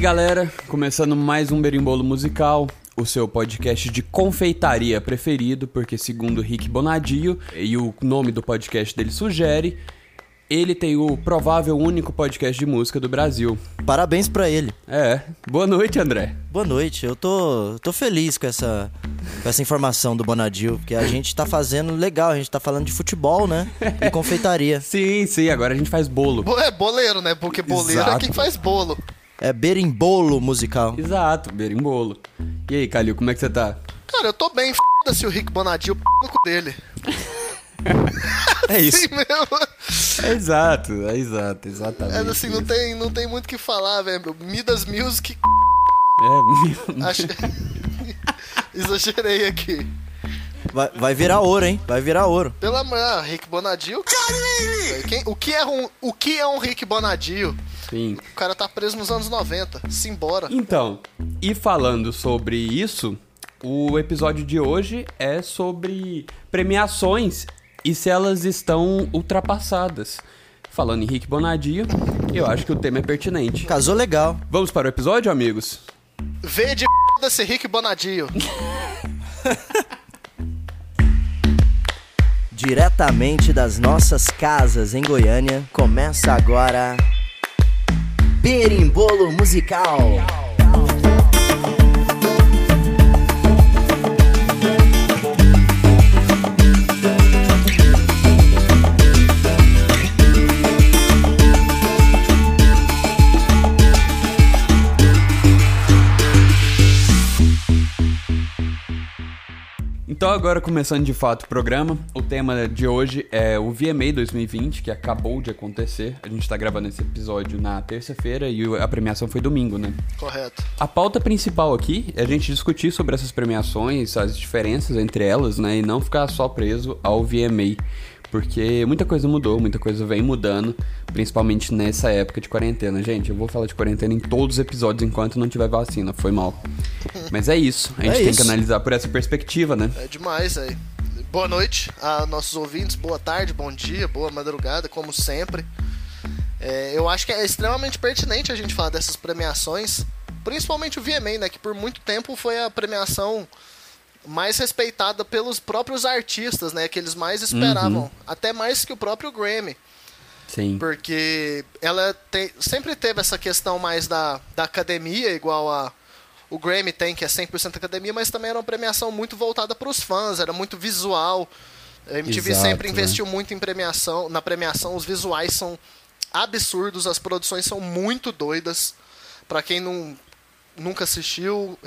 galera, começando mais um Berimbolo Musical, o seu podcast de confeitaria preferido, porque segundo Rick Bonadio, e o nome do podcast dele sugere, ele tem o provável único podcast de música do Brasil. Parabéns pra ele. É. Boa noite, André. Boa noite. Eu tô, tô feliz com essa, com essa informação do Bonadio, porque a gente tá fazendo legal, a gente tá falando de futebol, né? E confeitaria. Sim, sim, agora a gente faz bolo. Bo- É boleiro, né? Porque boleiro Exato. é quem faz bolo. É berimbolo musical. Exato, berimbolo. E aí, Calil, como é que você tá? Cara, eu tô bem, f***se o Rick Bonadio, p no cu dele. É isso. Sim mesmo. É exato, é exato, exatamente. É assim, não tem, não tem muito o que falar, velho. Midas Music, É, acho... Exagerei aqui. Vai, vai virar ouro, hein? Vai virar ouro. Pelo amor, ah, Rick Bonadio. Quem, o, que é um, o que é um Rick Bonadio? Sim. O cara tá preso nos anos 90. Simbora. Então, e falando sobre isso, o episódio de hoje é sobre premiações e se elas estão ultrapassadas. Falando em Rick Bonadio, eu acho que o tema é pertinente. Casou legal. Vamos para o episódio, amigos? V de desse Rick Bonadio. Diretamente das nossas casas em Goiânia, começa agora. Berimbolo musical. Então, agora começando de fato o programa, o tema de hoje é o VMA 2020, que acabou de acontecer. A gente tá gravando esse episódio na terça-feira e a premiação foi domingo, né? Correto. A pauta principal aqui é a gente discutir sobre essas premiações, as diferenças entre elas, né? E não ficar só preso ao VMA. Porque muita coisa mudou, muita coisa vem mudando, principalmente nessa época de quarentena. Gente, eu vou falar de quarentena em todos os episódios enquanto não tiver vacina, foi mal. Mas é isso, a gente É tem que isso. analisar por essa perspectiva, né? É demais aí. Boa noite a nossos ouvintes, boa tarde, bom dia, boa madrugada, como sempre. É, eu acho que é extremamente pertinente a gente falar dessas premiações, principalmente o VMA, né? Que por muito tempo foi a premiação mais respeitada pelos próprios artistas, né? Que eles mais esperavam, até mais que o próprio Grammy. Sim. Porque ela tem, sempre teve essa questão mais da, da academia, igual a o Grammy tem, que é 100% academia, mas também era uma premiação muito voltada para os fãs, era muito visual. A MTV Exato, sempre né? investiu muito em premiação, na premiação os visuais são absurdos, as produções são muito doidas. Para quem não, nunca assistiu,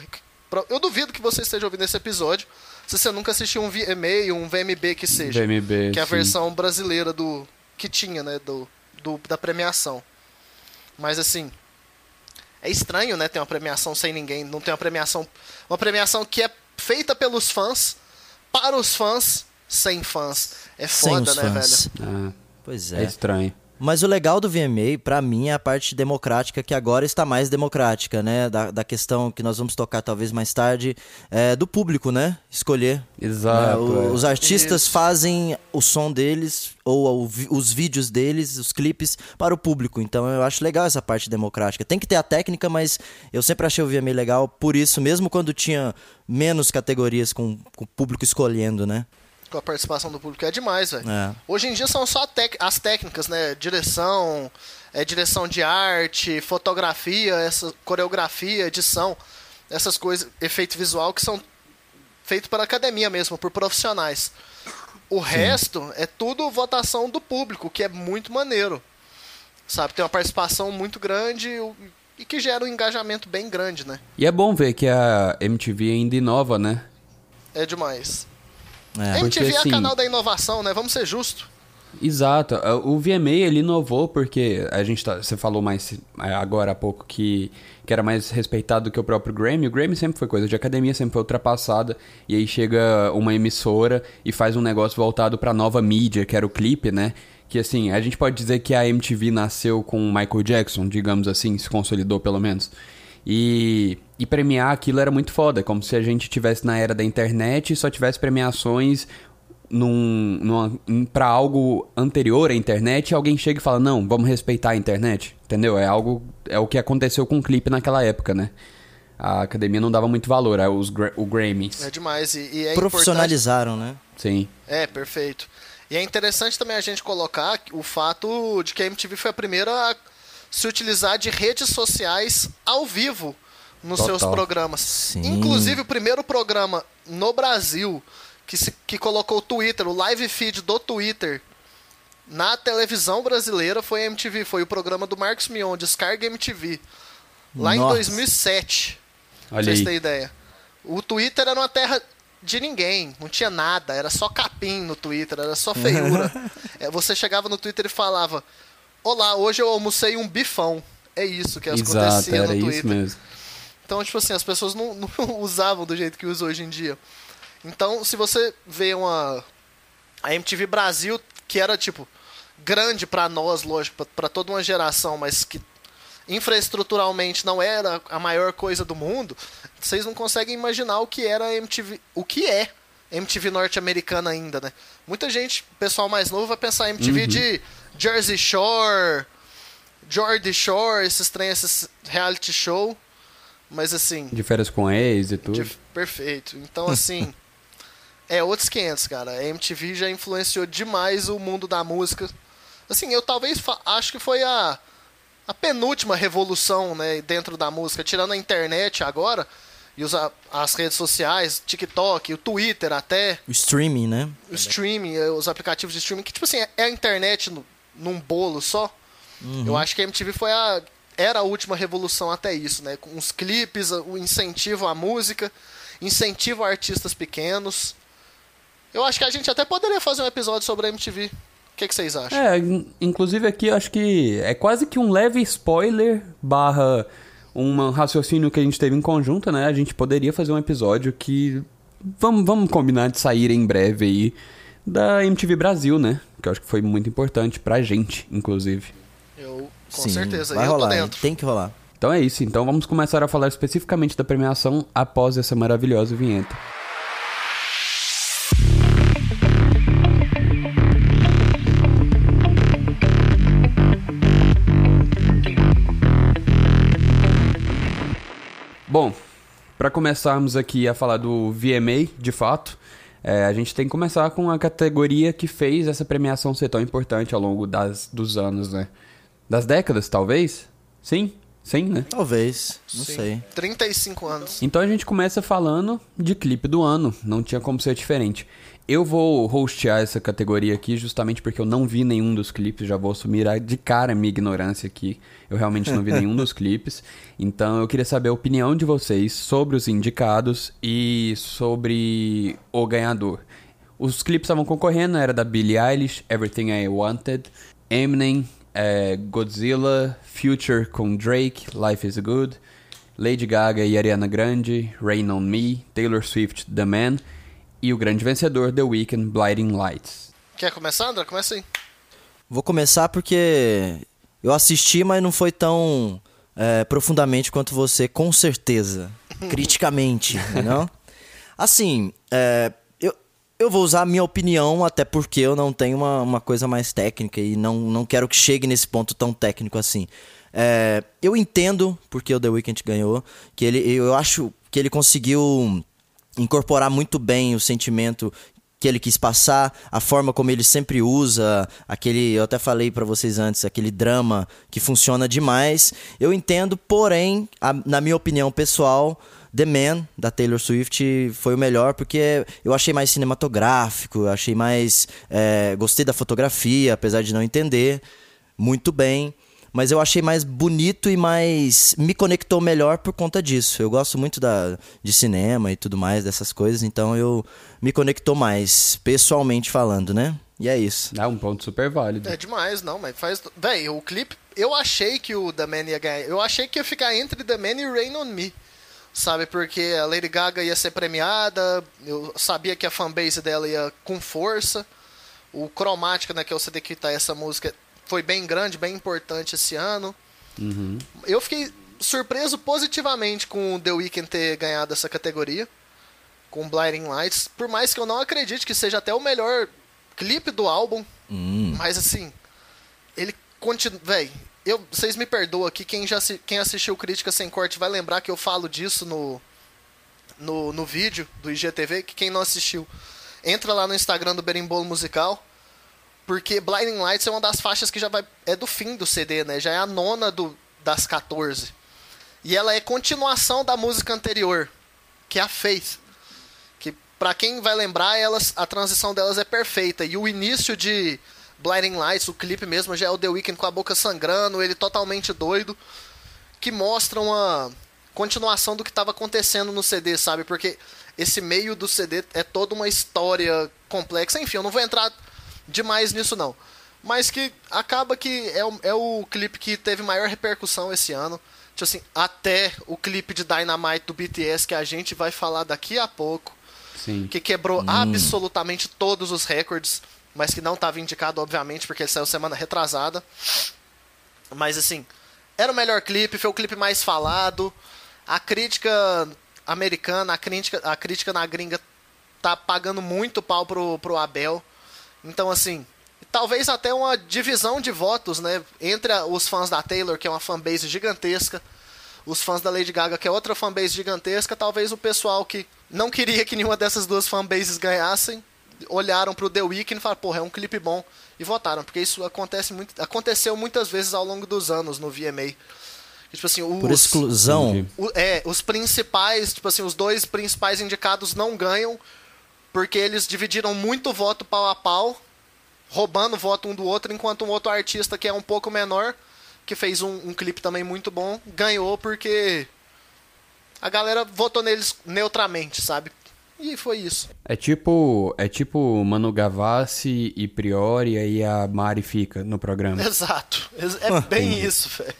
eu duvido que você esteja ouvindo esse episódio. Se você nunca assistiu um VMA, um VMB que seja VMB, que é a sim. versão brasileira do que tinha, né, do, do- da premiação. Mas assim, é estranho, né, ter uma premiação sem ninguém, não ter uma premiação, uma premiação que é feita pelos fãs para os fãs sem fãs. É Sem foda, os né, fãs. velho? Ah, Pois é é. estranho. Mas o legal do VMA, pra mim, é a parte democrática que agora está mais democrática, né? Da, da questão que nós vamos tocar talvez mais tarde, é, do público, né? Escolher. Exato, né? O- é. Os artistas Isso. fazem o som deles, ou os vídeos deles, os clipes, para o público. Então eu acho legal essa parte democrática. Tem que ter a técnica, mas eu sempre achei o VMA legal por isso, mesmo quando tinha menos categorias com, com o público escolhendo, né? Com a participação do público é demais, velho. É. Hoje em dia são só as técnicas, né? Direção, é, direção de arte, fotografia, essa coreografia, edição, essas coisas, efeito visual que são feitos para academia mesmo, por profissionais. O resto é tudo votação do público, que é muito maneiro. Sabe, tem uma participação muito grande e que gera um engajamento bem grande, né? E é bom ver que a MTV ainda inova, né? É demais. É. MTV porque, é assim- canal da inovação, né? Vamos ser justos. Exato. Uh, O VMA ele inovou porque a gente tá, você falou mais é, agora há pouco que, que era mais respeitado do que o próprio Grammy. O Grammy sempre foi coisa de academia, sempre foi ultrapassada. E aí chega uma emissora e faz um negócio voltado pra nova mídia, que era o clipe, né? Que assim, a gente pode dizer que a MTV nasceu com o Michael Jackson, digamos assim, se consolidou pelo menos. E, e premiar aquilo era muito foda, como se a gente tivesse na era da internet e só tivesse premiações num, numa, pra algo anterior à internet e alguém chega e fala, não, vamos respeitar a internet. Entendeu? É algo. É o que aconteceu com o clipe naquela época, né? A academia não dava muito valor, é os, o Grammys. É demais. E, e é Profissionalizaram, né? Sim. É, perfeito. E é interessante também a gente colocar o fato de que a MTV foi a primeira a se utilizar de redes sociais ao vivo nos Total. seus programas. Sim. Inclusive, o primeiro programa no Brasil que, se, que colocou o Twitter, o live feed do Twitter na televisão brasileira foi a MTV. Foi o programa do Marcos Mion, Descarga MTV. Lá em Nossa. 2007. Pra Olha vocês aí. terem ideia. O Twitter era uma terra de ninguém, não tinha nada, era só capim no Twitter, era só feiura. É, você chegava no Twitter e falava: Olá, hoje eu almocei um bifão. É isso que Exato, acontecia era no isso Twitter. mesmo. Então, tipo assim, as pessoas não, não usavam do jeito que usam hoje em dia. Então, se você vê uma. A MTV Brasil, que era, tipo, grande pra nós, lógico, pra- pra toda uma geração, mas que infraestruturalmente não era a maior coisa do mundo, vocês não conseguem imaginar o que era a MTV. O que é MTV norte-americana ainda, né? Muita gente, pessoal mais novo, vai pensar MTV de Jersey Shore, Geordie Shore, esses trem, esses reality show. Mas assim, De férias com ex e tudo. de- perfeito. Então, assim, é outros 500, cara. A MTV já influenciou demais o mundo da música. Assim, eu talvez acho que foi a, a penúltima revolução, né, dentro da música, tirando a internet agora e os, as redes sociais, TikTok, o Twitter até, O streaming, né? o streaming, eh, os aplicativos de streaming, que tipo assim, é- a internet no- num bolo só. Eu acho que a MTV foi a era a última revolução até isso, né? Com os clipes, o incentivo à música, incentivo a artistas pequenos. Eu acho que a gente até poderia fazer um episódio sobre a MTV. O que, que vocês acham? É, in- inclusive aqui eu acho que é quase que um leve spoiler barra um raciocínio que a gente teve em conjunto, né? A gente poderia fazer um episódio que vamos, vamos combinar de sair em breve aí da MTV Brasil, né? Que eu acho que foi muito importante pra gente, inclusive. Eu, com Sim, certeza, vai eu tô rolar, hein? dentro. tem que rolar. Então é isso, então vamos começar a falar especificamente da premiação após essa maravilhosa vinheta. Bom, para começarmos aqui a falar do VMA, de fato, é, a gente tem que começar com a categoria que fez essa premiação ser tão importante ao longo das, dos anos, né? Das décadas, talvez? Sim? Sim, né? Talvez, não Sim. sei. 35 anos. Então a gente começa falando de clipe do ano, não tinha como ser diferente. Eu vou hostear essa categoria aqui justamente porque eu não vi nenhum dos clipes, já vou assumir de cara a minha ignorância aqui. Eu realmente não vi nenhum dos clipes. Então eu queria saber a opinião de vocês sobre os indicados e sobre o ganhador. Os clipes estavam concorrendo, era da Billie Eilish, Everything I Wanted, Eminem, eh, Godzilla, Future com Drake, Life is Good, Lady Gaga e Ariana Grande, Rain on Me, Taylor Swift, The Man e o grande vencedor, The Weeknd, Blinding Lights. Quer começar, André? Começa aí. Vou começar porque eu assisti, mas não foi tão é, profundamente quanto você, com certeza. Criticamente, não? Assim, é, eu, eu vou usar a minha opinião, até porque eu não tenho uma, uma coisa mais técnica e não, não quero que chegue nesse ponto tão técnico assim. É, eu entendo porque o The Weeknd ganhou, que ele, eu acho que ele conseguiu incorporar muito bem o sentimento que ele quis passar, a forma como ele sempre usa, aquele, eu até falei pra vocês antes, aquele drama que funciona demais. Eu entendo, porém, a- na minha opinião pessoal, The Man da Taylor Swift foi o melhor porque eu achei mais cinematográfico, achei mais, é, gostei da fotografia, apesar de não entender muito bem. Mas eu achei mais bonito e mais. me conectou melhor por conta disso. Eu gosto muito da, de cinema e tudo mais, dessas coisas, então eu me conectou mais, pessoalmente falando, né? E é isso. É um ponto super válido. É demais, não, mas faz. Véi, o clipe. Eu achei que o The Man ia ganhar. Eu achei que ia ficar entre The Man e Rain on Me. Sabe, porque a Lady Gaga ia ser premiada. Eu sabia que a fanbase dela ia com força. O Cromática, né, que é o CD que tá essa música, foi bem grande, bem importante esse ano. Eu fiquei surpreso positivamente com o The Weeknd ter ganhado essa categoria. com Blinding Lights. Por mais que eu não acredite que seja até o melhor clipe do álbum. Hum. Mas assim, ele continua. Véi, eu, vocês me perdoam aqui, quem, já, quem assistiu Crítica Sem Corte vai lembrar que eu falo disso no, no, no vídeo do IGTV, que quem não assistiu, entra lá no Instagram do Berimbolo Musical, porque Blinding Lights é uma das faixas que já vai. é do fim do CD, né? Já é a nona do, das 14. E ela é continuação da música anterior, que é a Faith. Que, pra quem vai lembrar, elas, a transição delas é perfeita. E o início de Blinding Lights, o clipe mesmo, já é o The Weeknd com a boca sangrando, ele totalmente doido, que mostra uma continuação do que estava acontecendo no CD, sabe? Porque esse meio do CD é toda uma história complexa. Enfim, eu não vou entrar demais nisso não. Mas que acaba que é o, é o clipe que teve maior repercussão esse ano. Tipo assim, até o clipe de Dynamite do BTS que a gente vai falar daqui a pouco. Sim. Que quebrou hum. absolutamente todos os recordes mas que não estava indicado, obviamente, porque ele saiu semana retrasada. Mas assim, era o melhor clipe, foi o clipe mais falado. A crítica americana, a crítica, a crítica na gringa tá pagando muito pau pro, pro Abel. Então, assim, talvez até uma divisão de votos, né? Entre os fãs da Taylor, que é uma fanbase gigantesca, os fãs da Lady Gaga, que é outra fanbase gigantesca, talvez o pessoal que não queria que nenhuma dessas duas fanbases ganhassem, olharam pro The Weeknd e falaram, porra, é um clipe bom, e votaram, porque isso acontece muito, aconteceu muitas vezes ao longo dos anos no VMA. Tipo assim, os, Por exclusão. O, é, os principais, tipo assim, os dois principais indicados não ganham porque eles dividiram muito voto pau a pau, roubando voto um do outro, enquanto um outro artista que é um pouco menor, que fez um, um clipe também muito bom, ganhou porque a galera votou neles neutramente, sabe? E foi isso. É tipo, é tipo Manu Gavassi e Priori, aí a Mari fica no programa. Exato. É bem isso, velho.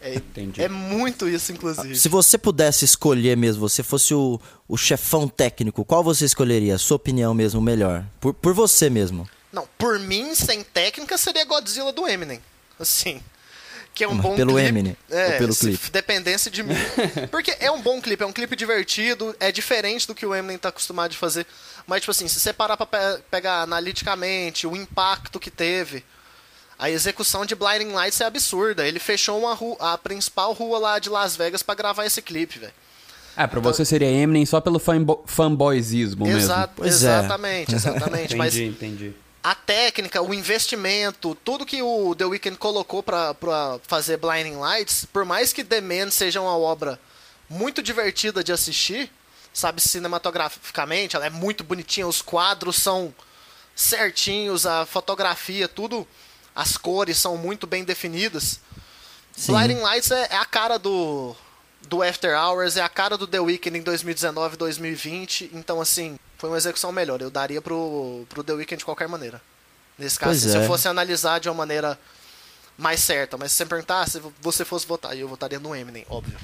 É, é, muito isso, inclusive. Se você pudesse escolher mesmo, você fosse o, o chefão técnico, qual você escolheria? Sua opinião mesmo, melhor? Por, por você mesmo. Não, por mim, sem técnica, seria Godzilla do Eminem. Assim que é um Mas bom pelo clipe. Eminem, é, ou pelo clipe? dependesse de mim. Porque é um bom clipe, é um clipe divertido, é diferente do que o Eminem tá acostumado de fazer. Mas, tipo assim, se você parar pra pe pegar analiticamente o impacto que teve, a execução de Blinding Lights é absurda. Ele fechou uma rua, a principal rua lá de Las Vegas para gravar esse clipe, velho. Ah, pra então, você seria Eminem só pelo fanbo fanboyzismo exato, mesmo. exatamente, é. exatamente. entendi, mas entendi a técnica, o investimento, tudo que o The Weeknd colocou para fazer Blinding Lights, por mais que The Man seja uma obra muito divertida de assistir, sabe, cinematograficamente, ela é muito bonitinha, os quadros são certinhos, a fotografia, tudo, as cores são muito bem definidas. Sim. Blinding Lights é, é a cara do, do After Hours, é a cara do The Weeknd em 2019, 2020, então assim, foi uma execução melhor. Eu daria pro, pro The Weeknd de qualquer maneira. Nesse caso, se é. eu fosse analisar de uma maneira mais certa. Mas se você perguntar, se você fosse votar, eu votaria no Eminem, óbvio.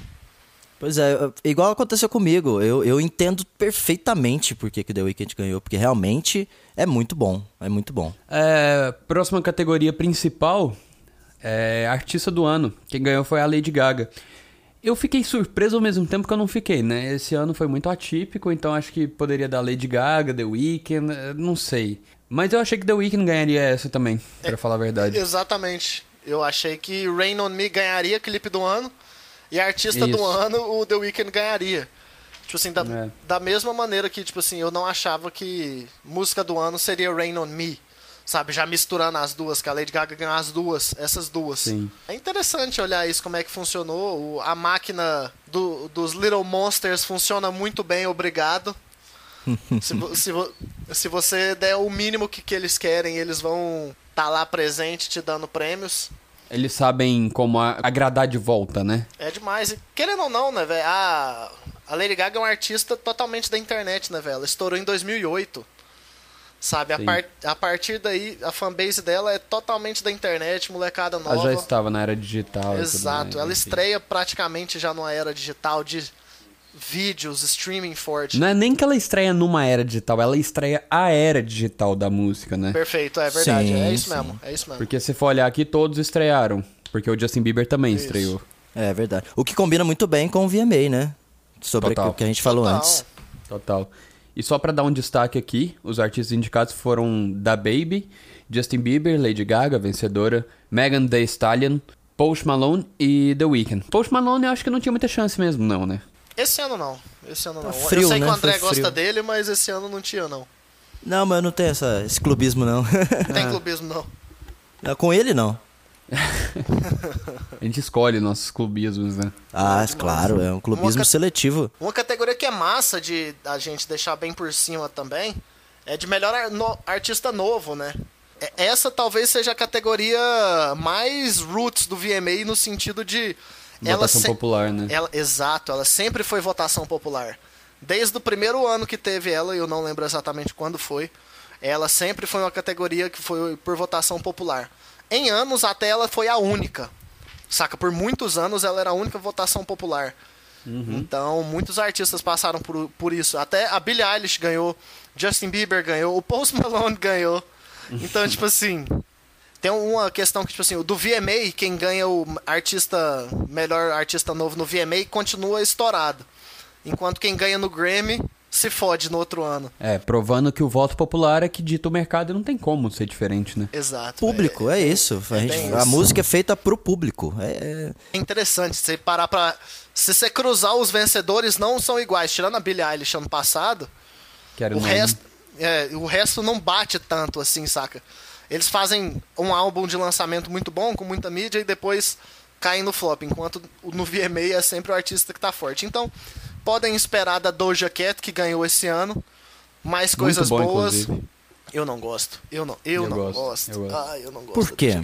Pois é, igual aconteceu comigo. Eu, eu entendo perfeitamente por que, que o The Weeknd ganhou, porque realmente é muito bom. É muito bom. É, próxima categoria principal é Artista do Ano. Quem ganhou foi a Lady Gaga. Eu fiquei surpreso ao mesmo tempo que eu não fiquei, né? Esse ano foi muito atípico, então acho que poderia dar Lady Gaga, The Weeknd, eh, não sei. Mas eu achei que The Weeknd ganharia essa também, para é, falar a verdade. Exatamente. Eu achei que Rain On Me ganharia clipe do ano e artista Isso. do ano o The Weeknd ganharia. Tipo assim, da, é. da mesma maneira que, tipo assim, eu não achava que música do ano seria Rain On Me sabe? Já misturando as duas, que a Lady Gaga ganhou as duas, essas duas. Sim. É interessante olhar isso, como é que funcionou. O, a máquina do, dos Little Monsters funciona muito bem, obrigado. se, se, se, você der o mínimo que, que eles querem, eles vão estar tá lá presente te dando prêmios. Eles sabem como agradar de volta, né? É demais. E, querendo ou não, né, velho? A, a Lady Gaga é uma artista totalmente da internet, né, velho? Ela estourou em 2008. Sabe, a, par a, partir daí, a fanbase dela é totalmente da internet, molecada nova. Ela já estava na era digital. Exato, ela estreia praticamente já numa era digital de vídeos, streaming forte. Não é nem que ela estreia numa era digital, ela estreia a era digital da música, né? Perfeito, é verdade, sim, é isso sim. mesmo, é isso mesmo. Porque se for olhar aqui, todos estrearam, porque o Justin Bieber também isso. estreou. É verdade. O que combina muito bem com o VMA, né? Sobre o que a gente falou Total. antes. Total. E só pra dar um destaque aqui, os artistas indicados foram Da Baby, Justin Bieber, Lady Gaga, vencedora, Megan Thee Stallion, Post Malone e The Weeknd. Post Malone eu acho que não tinha muita chance mesmo, não, né? Esse ano não. Esse ano não. frio, eu sei né? que o André Foi gosta frio. dele, mas esse ano não tinha, não. Não, mas eu não tenho essa, esse clubismo, não. Não tem clubismo. Não, Com ele, não. A gente escolhe nossos clubismos, né? Ah, claro, é um clubismo Uma seletivo. Uma categoria que é massa de a gente deixar bem por cima também é de melhor ar- no- artista novo, né? É- Essa talvez seja a categoria mais roots do VMA no sentido de. Votação popular, né? Ela, exato, ela sempre foi votação popular. Desde o primeiro ano que teve ela, eu não lembro exatamente quando foi, ela sempre foi uma categoria que foi por votação popular. Em anos, até ela foi a única. Saca? Por muitos anos ela era a única votação popular. Então, muitos artistas passaram por, por isso. Até a Billie Eilish ganhou, Justin Bieber ganhou, o Post Malone ganhou. Então, tipo assim, tem uma questão que, tipo assim, o do VMA, quem ganha o artista, melhor artista novo no VMA, continua estourado. Enquanto quem ganha no Grammy se fode no outro ano. É, provando que o voto popular é que dita o mercado e não tem como ser diferente, né? Exato. Público, é, isso. A, gente- a isso. música é feita pro público. É, É interessante você parar pra. Se você cruzar os vencedores, não são iguais. Tirando a Billie Eilish ano passado, Quero o não- resto, é, o resto não bate tanto assim, saca? Eles fazem um álbum de lançamento muito bom, com muita mídia, e depois caem no flop, enquanto o- no VMA é sempre o artista que tá forte. Então, podem esperar da Doja Cat, que ganhou esse ano, mais coisas bom, boas. inclusive. Eu não gosto. Eu não, eu Eu não gosto, gosto. eu gosto. Ah, eu não gosto. Por quê?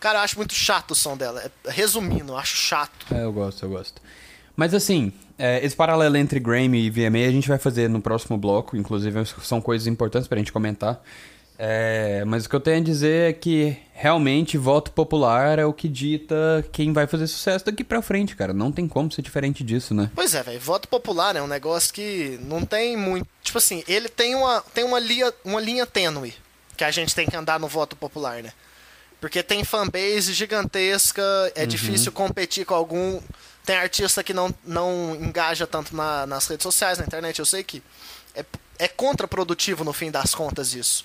Cara, eu acho muito chato o som dela. É- Resumindo, eu acho chato. É, eu gosto, eu gosto. Mas assim, é, esse paralelo entre Grammy e VMA a gente vai fazer no próximo bloco, inclusive são coisas importantes pra gente comentar. É, mas o que eu tenho a dizer é que realmente voto popular é o que dita quem vai fazer sucesso daqui pra frente, cara. Não tem como ser diferente disso, né? Pois é, velho. Voto popular é um negócio que não tem muito. Tipo assim, ele tem uma, tem uma, linha, uma linha tênue que a gente tem que andar no voto popular, né? Porque tem fanbase gigantesca, é difícil competir com algum. Tem artista que não, não engaja tanto na- nas redes sociais, na internet. Eu sei que é, é contraprodutivo no fim das contas isso.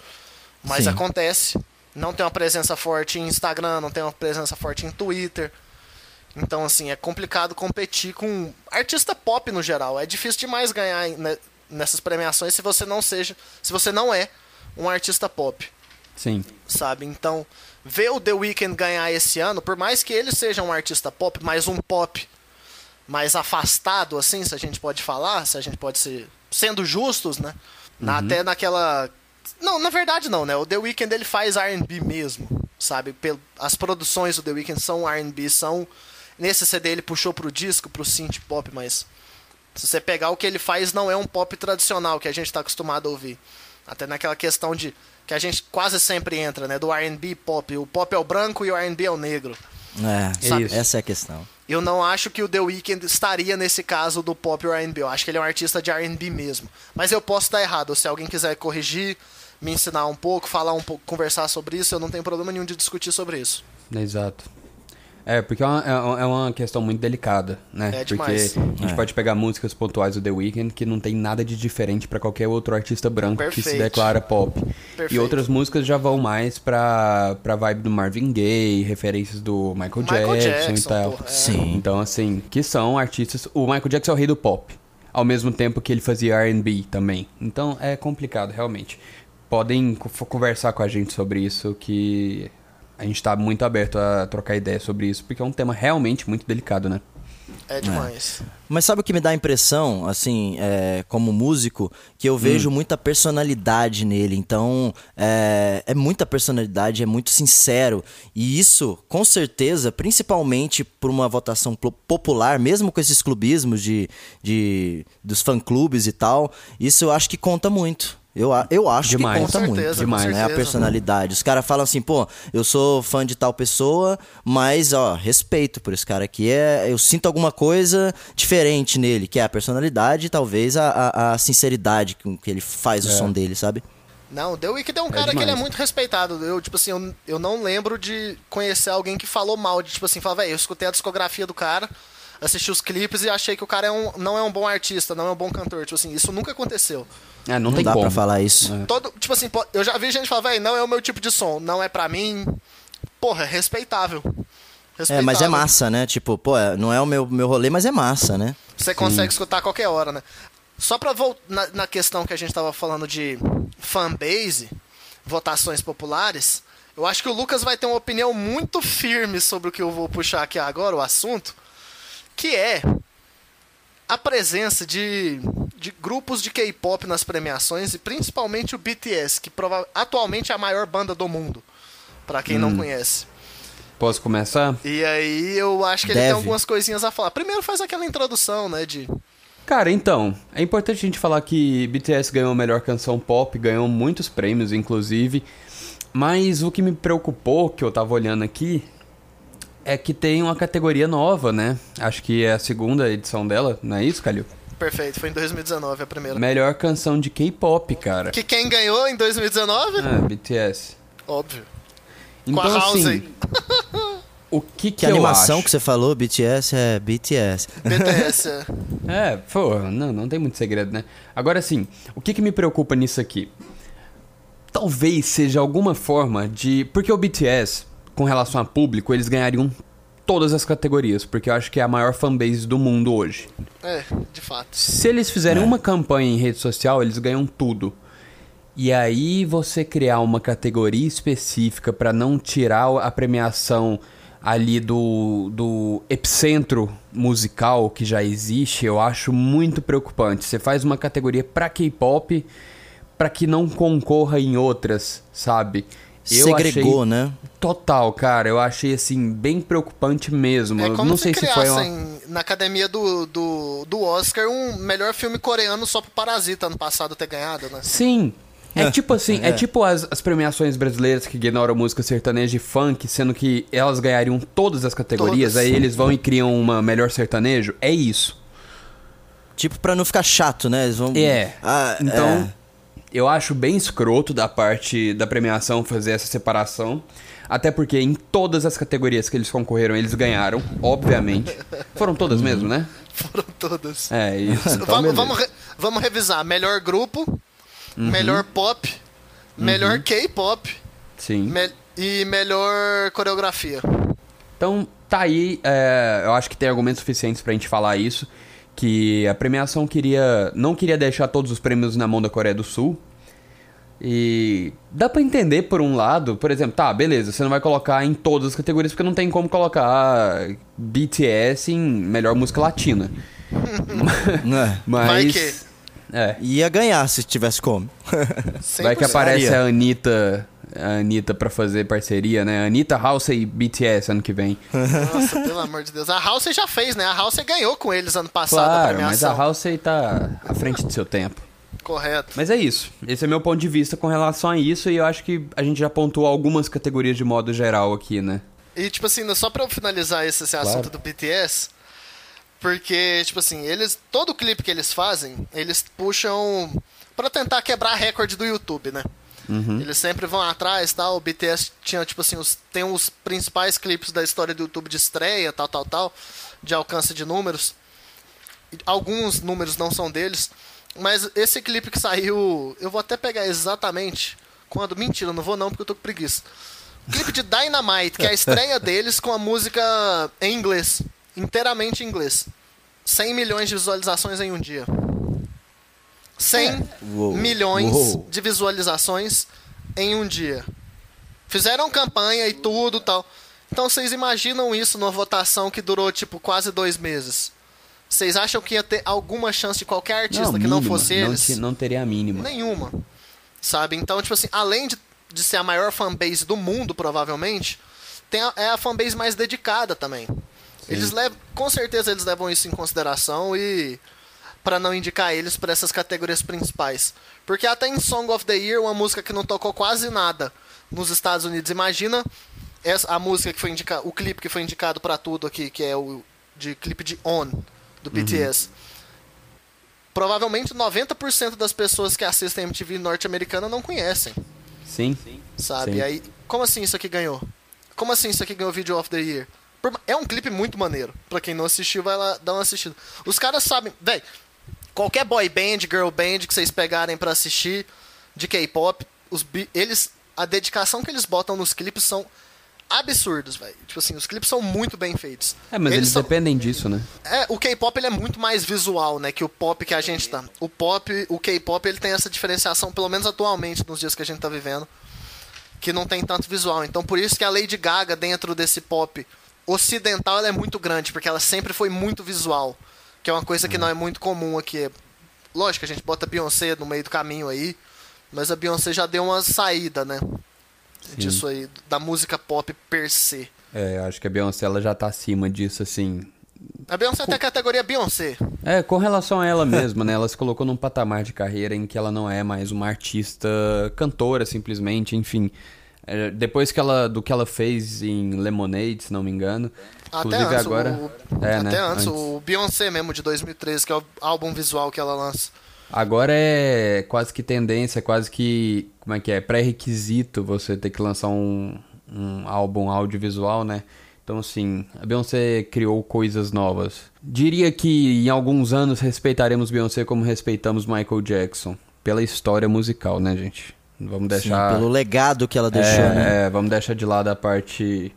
Mas Sim. acontece. Não tem uma presença forte em Instagram, não tem uma presença forte em Twitter. Então, assim, é complicado competir com artista pop no geral. É difícil demais ganhar ne- nessas premiações se você não seja, se você não é um artista pop, Sim. sabe? Então, ver o The Weeknd ganhar esse ano, por mais que ele seja um artista pop, mas um pop mais afastado, assim, se a gente pode falar, se a gente pode ser sendo justos, né? Na- Até naquela não, na verdade não, né? O The Weeknd ele faz R&B mesmo, sabe? As produções do The Weeknd são R&B, são nesse CD ele puxou pro disco, pro synth pop, mas se você pegar o que ele faz não é um pop tradicional que a gente tá acostumado a ouvir. Até naquela questão de que a gente quase sempre entra, né, do R&B pop. O pop é o branco e o R&B é o negro. é, Sabe- essa é a questão. Eu não acho que o The Weeknd estaria nesse caso do pop e R&B. Eu acho que ele é um artista de R&B mesmo. Mas eu posso estar errado. Se alguém quiser corrigir, me ensinar um pouco, falar um pouco, conversar sobre isso, eu não tenho problema nenhum de discutir sobre isso. Exato. É, porque é uma, é uma- é questão muito delicada, né? É porque demais. a gente É. pode pegar músicas pontuais do The Weeknd que não tem nada de diferente pra qualquer outro artista branco que se Perfeito. declara pop. E Perfeito. outras músicas já vão mais pra, pra vibe do Marvin Gaye, referências do Michael, Michael Jackson, e Jackson, tal. porra, é. Sim. Então, assim, que são artistas. O Michael Jackson é o rei do pop. Ao mesmo tempo que ele fazia RB também. Então é complicado, realmente. Podem co- conversar com a gente sobre isso, que a gente tá muito aberto a trocar ideia sobre isso, porque é um tema realmente muito delicado, né? É demais. Mas sabe o que me dá a impressão, assim, é, como músico, que eu vejo muita personalidade nele. Então, é, é muita personalidade, é muito sincero. E isso, com certeza, principalmente por uma votação popular, mesmo com esses clubismos de, de dos fã-clubes e tal, isso eu acho que conta muito. Eu, eu acho Demais. que conta Com muito. certeza, Demais. com né, a certeza. personalidade. Os caras falam assim, pô, eu sou fã de tal pessoa, mas, ó, respeito por esse cara aqui. É, eu sinto alguma coisa diferente nele, que é a personalidade e talvez a, a, a sinceridade com que ele faz o É. som dele, sabe? Não, o The Weeknd é um cara que ele é demais. muito respeitado. Eu, tipo assim, eu, eu não lembro de conhecer alguém que falou mal, de tipo assim, falar, velho, eu escutei a discografia do cara, assisti os clipes e achei que o cara é um, não é um bom artista, não é um bom cantor. Tipo assim, isso nunca aconteceu. É, não, Não tem dá como. pra falar isso. Todo, tipo assim, eu já vi gente falar, velho, não é o meu tipo de som, não é pra mim. Porra, é respeitável. É, respeitável. mas é massa, né? Tipo, pô, é- não é o meu, meu rolê, mas é massa, né? Você consegue escutar a qualquer hora, né? Só pra voltar na, na questão que a gente tava falando de fanbase, votações populares, eu acho que o Lucas vai ter uma opinião muito firme sobre o que eu vou puxar aqui agora, o assunto, que é a presença de, de grupos de K-pop nas premiações e principalmente o BTS, que prova atualmente é a maior banda do mundo, pra quem não conhece. Posso começar? E aí eu acho que ele tem Deve. algumas coisinhas a falar. Primeiro faz aquela introdução, né, de Cara, então, é importante a gente falar que BTS ganhou a melhor canção pop, ganhou muitos prêmios, inclusive. Mas o que me preocupou, que eu tava olhando aqui, é que tem uma categoria nova, né? Acho que é a segunda edição dela, não é isso, Calil? Perfeito, foi em 2019 a primeira. Melhor canção de K-pop, cara. Que quem ganhou em 2019? Ah, BTS. Óbvio. Então, Com a House assim, o que que, Que eu animação acho? que você falou, BTS é BTS. BTS. é. É, pô, não, não tem muito segredo, né? Agora sim, o que, que me preocupa nisso aqui? Talvez seja alguma forma de. Porque o BTS, com relação a público, eles ganhariam todas as categorias, porque eu acho que é a maior fanbase do mundo hoje. É, de fato. Se eles fizerem uma campanha em rede social, eles ganham tudo. E aí você criar uma categoria específica pra não tirar a premiação ali do, do epicentro musical que já existe, eu acho muito preocupante. Você faz uma categoria pra K-pop pra que não concorra em outras, sabe? Eu Segregou, achei né? total, cara. Eu achei assim bem preocupante mesmo. É Eu como não se sei se foi uma criassem na academia do, do, do Oscar um melhor filme coreano só pro Parasita ano passado ter ganhado, né? Sim. É É. tipo assim, é, É. tipo as, as premiações brasileiras que ignoram música sertaneja e funk, sendo que elas ganhariam todas as categorias, Todas. aí eles vão e criam uma melhor sertanejo. É isso. Tipo, pra não ficar chato, né? Eles vão... É. Ah, então, é. Eu acho bem escroto da parte da premiação fazer essa separação. Até porque em todas as categorias que eles concorreram, eles ganharam, obviamente. Foram todas mesmo, né? Foram todas. É, isso. Então, vamos, vamos, re- vamos revisar. Melhor grupo, Uhum. melhor pop, melhor K-pop Sim. me- e melhor coreografia. Então, tá aí. é, eu acho que tem argumentos suficientes pra gente falar isso. Que a premiação queria. não queria deixar todos os prêmios na mão da Coreia do Sul. E dá pra entender por um lado, por exemplo, tá, beleza, você não vai colocar em todas as categorias porque não tem como colocar BTS em melhor música latina. É. Mas Vai que. é, Ia ganhar se tivesse como. vai que 100%. aparece a Anitta, a Anitta pra fazer parceria, né? Anitta, House e BTS ano que vem. Nossa, pelo amor de Deus. A House já fez, né? A House ganhou com eles ano passado a Claro, mas a. House tá à frente do seu tempo. Correto. Mas é isso. Esse é meu ponto de vista com relação a isso e eu acho que a gente já pontuou algumas categorias de modo geral aqui, né? E, tipo assim, só pra eu finalizar esse, esse Claro. assunto do BTS, porque, tipo assim, eles. Todo clipe que eles fazem, eles puxam pra tentar quebrar recorde do YouTube, né? Eles sempre vão atrás, tal. O BTS tinha, tipo assim, os, tem os principais clipes da história do YouTube de estreia, tal, tal, tal, de alcance de números. Alguns números não são deles, mas esse clipe que saiu, eu vou até pegar exatamente quando. Mentira, não vou não, porque eu tô com preguiça. Clipe de Dynamite, que é a estreia deles com a música em inglês. Inteiramente em inglês. 100 milhões de visualizações em um dia. 100 Uou. milhões Uou. de visualizações em um dia. Fizeram campanha e tudo tal. Então vocês imaginam isso numa votação que durou tipo quase dois meses? Vocês acham que ia ter alguma chance de qualquer artista que não mínima. fosse não, eles? ti- não teria a mínima. Nenhuma. Sabe? Então, tipo assim, além de, de ser a maior fanbase do mundo, provavelmente, tem a- é a fanbase mais dedicada também. Eles levam, com certeza eles levam isso em consideração e para não indicar eles para essas categorias principais. Porque até em Song of the Year, uma música que não tocou quase nada nos Estados Unidos, imagina essa, a música que foi indicada, o clipe que foi indicado para tudo aqui, que é o de clipe de On do BTS. Provavelmente 90% das pessoas que assistem MTV norte-americana não conhecem, Sim. sabe? Sim. Aí, como assim isso aqui ganhou? Como assim isso aqui ganhou Video of the Year? É um clipe muito maneiro. Pra quem não assistiu, vai lá dar uma assistida. Os caras sabem. Véi, qualquer boy band, girl band que vocês pegarem para assistir de K-pop, os eles a dedicação que eles botam nos clipes são absurdos, velho. Tipo assim, os clipes são muito bem feitos. É, mas eles, eles são... dependem disso, né? É, o K-pop ele é muito mais visual, né, que o pop que a gente tá. O pop, o K-pop ele tem essa diferenciação, pelo menos atualmente nos dias que a gente tá vivendo, que não tem tanto visual. Então por isso que a Lady Gaga dentro desse pop ocidental ela é muito grande, porque ela sempre foi muito visual, que é uma coisa que não é muito comum aqui. Lógico, a gente bota Beyoncé no meio do caminho aí, mas a Beyoncé já deu uma saída, né? Sim. Disso aí, da música pop per se. É, acho que a Beyoncé ela já tá acima disso, assim. A Beyoncé com... tem a categoria Beyoncé. É, com relação a ela mesma, né? Ela se colocou num patamar de carreira em que ela não é mais uma artista cantora, simplesmente, enfim. É, depois que ela, do que ela fez em Lemonade, se não me engano. Até Inclusive antes, agora. O, é, até né? antes, antes, o Beyoncé mesmo, de 2013, que é o álbum visual que ela lança. Agora é quase que tendência, quase que. Como é que é? Pré-requisito você ter que lançar um, um álbum audiovisual, né? Então, assim, a Beyoncé criou coisas novas. Diria que em alguns anos respeitaremos Beyoncé como respeitamos Michael Jackson. Pela história musical, né, gente? Vamos deixar. Sim, pelo legado que ela deixou, é, né? É, vamos deixar de lado a parte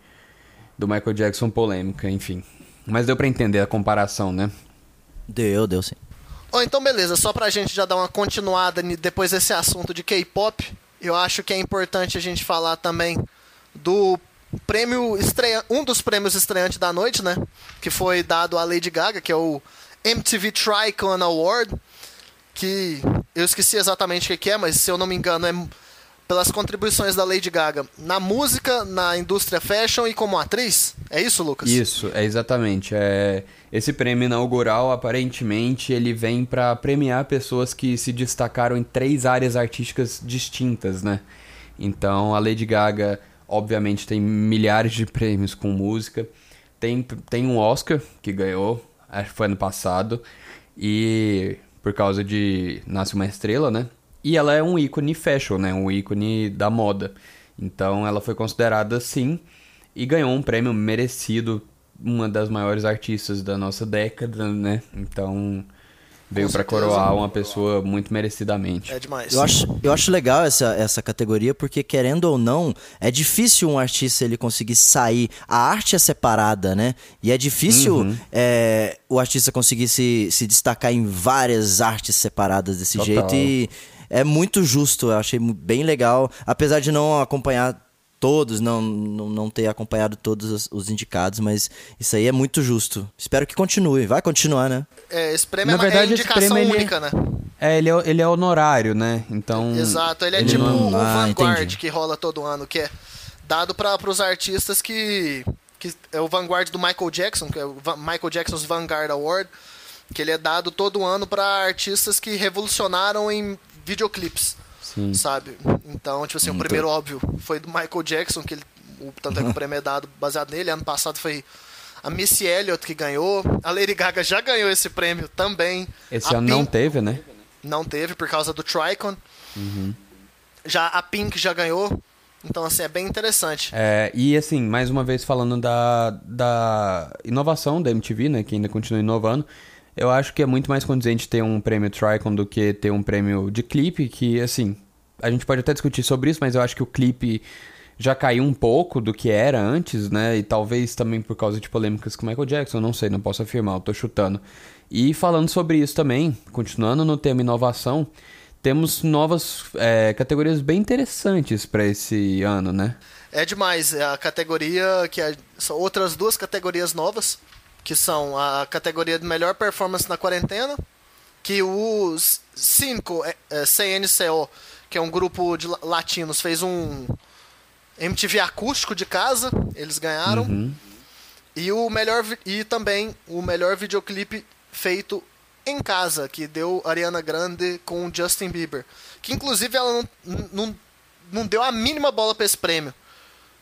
do Michael Jackson polêmica, enfim. Mas deu para entender a comparação, né? Deu, deu sim. Oh, então beleza, só pra gente já dar uma continuada depois desse assunto de K-pop, eu acho que é importante a gente falar também do prêmio estreia, um dos prêmios estreantes da noite, né? Que foi dado à Lady Gaga, que é o MTV Tricon Award, que eu esqueci exatamente o que é, mas se eu não me engano é pelas contribuições da Lady Gaga na música, na indústria fashion e como atriz. É isso, Lucas? Isso, é exatamente. É esse prêmio inaugural, aparentemente, ele vem para premiar pessoas que se destacaram em três áreas artísticas distintas, né? Então, a Lady Gaga, obviamente, tem milhares de prêmios com música. Tem, tem um Oscar que ganhou, acho que foi ano passado, e por causa de Nasce uma Estrela, né? E ela é um ícone fashion, né? Um ícone da moda. Então ela foi considerada sim e ganhou um prêmio merecido, uma das maiores artistas da nossa década, né? Então veio para coroar uma pessoa muito merecidamente. É demais. Eu acho, eu acho legal essa, essa categoria porque querendo ou não, é difícil um artista ele conseguir sair. A arte é separada, né? E é difícil uhum. é, o artista conseguir se, se destacar em várias artes separadas desse Total. jeito e é muito justo, eu achei bem legal, apesar de não acompanhar todos, não, não, não ter acompanhado todos os, os, indicados, mas isso aí é muito justo. Espero que continue, vai continuar, né? É, esse prêmio Na é verdade, é indicação prêmio, única, ele, né? É, ele é, ele é honorário, né? Então. Exato, ele é ele tipo não... o ah, Vanguard entendi. que rola todo ano, que é dado para os artistas que, que. É o Vanguard do Michael Jackson, que é o Michael Jackson's Vanguard Award, que ele é dado todo ano para artistas que revolucionaram em videoclipes. Sim. Sabe? Então, tipo assim, o primeiro, óbvio, foi do Michael Jackson, que ele, o, tanto é que o prêmio é dado baseado nele. Ano passado foi a Missy Elliott que ganhou. A Lady Gaga já ganhou esse prêmio também. Esse a ano Pink, não teve, né? Não teve, por causa do Tricon. Uhum. Já a Pink já ganhou. Então, assim, é bem interessante. É, e assim, mais uma vez falando da, da inovação da MTV, né? Que ainda continua inovando. Eu acho que é muito mais condizente ter um prêmio Tricon do que ter um prêmio de clipe, que assim, a gente pode até discutir sobre isso, mas eu acho que o clipe já caiu um pouco do que era antes, né? E talvez também por causa de polêmicas com Michael Jackson, não sei, não posso afirmar, eu tô chutando. E falando sobre isso também, continuando no tema inovação, temos novas é, categorias bem interessantes para esse ano, né? É demais, é a categoria que é, são outras duas categorias novas que são a categoria de melhor performance na quarentena, que os 5 é, é, CNCO, que é um grupo de latinos, fez um MTV acústico de casa, eles ganharam. Uhum. E o melhor e também o melhor videoclipe feito em casa, que deu Ariana Grande com Justin Bieber. Que inclusive ela não, não, não deu a mínima bola para esse prêmio.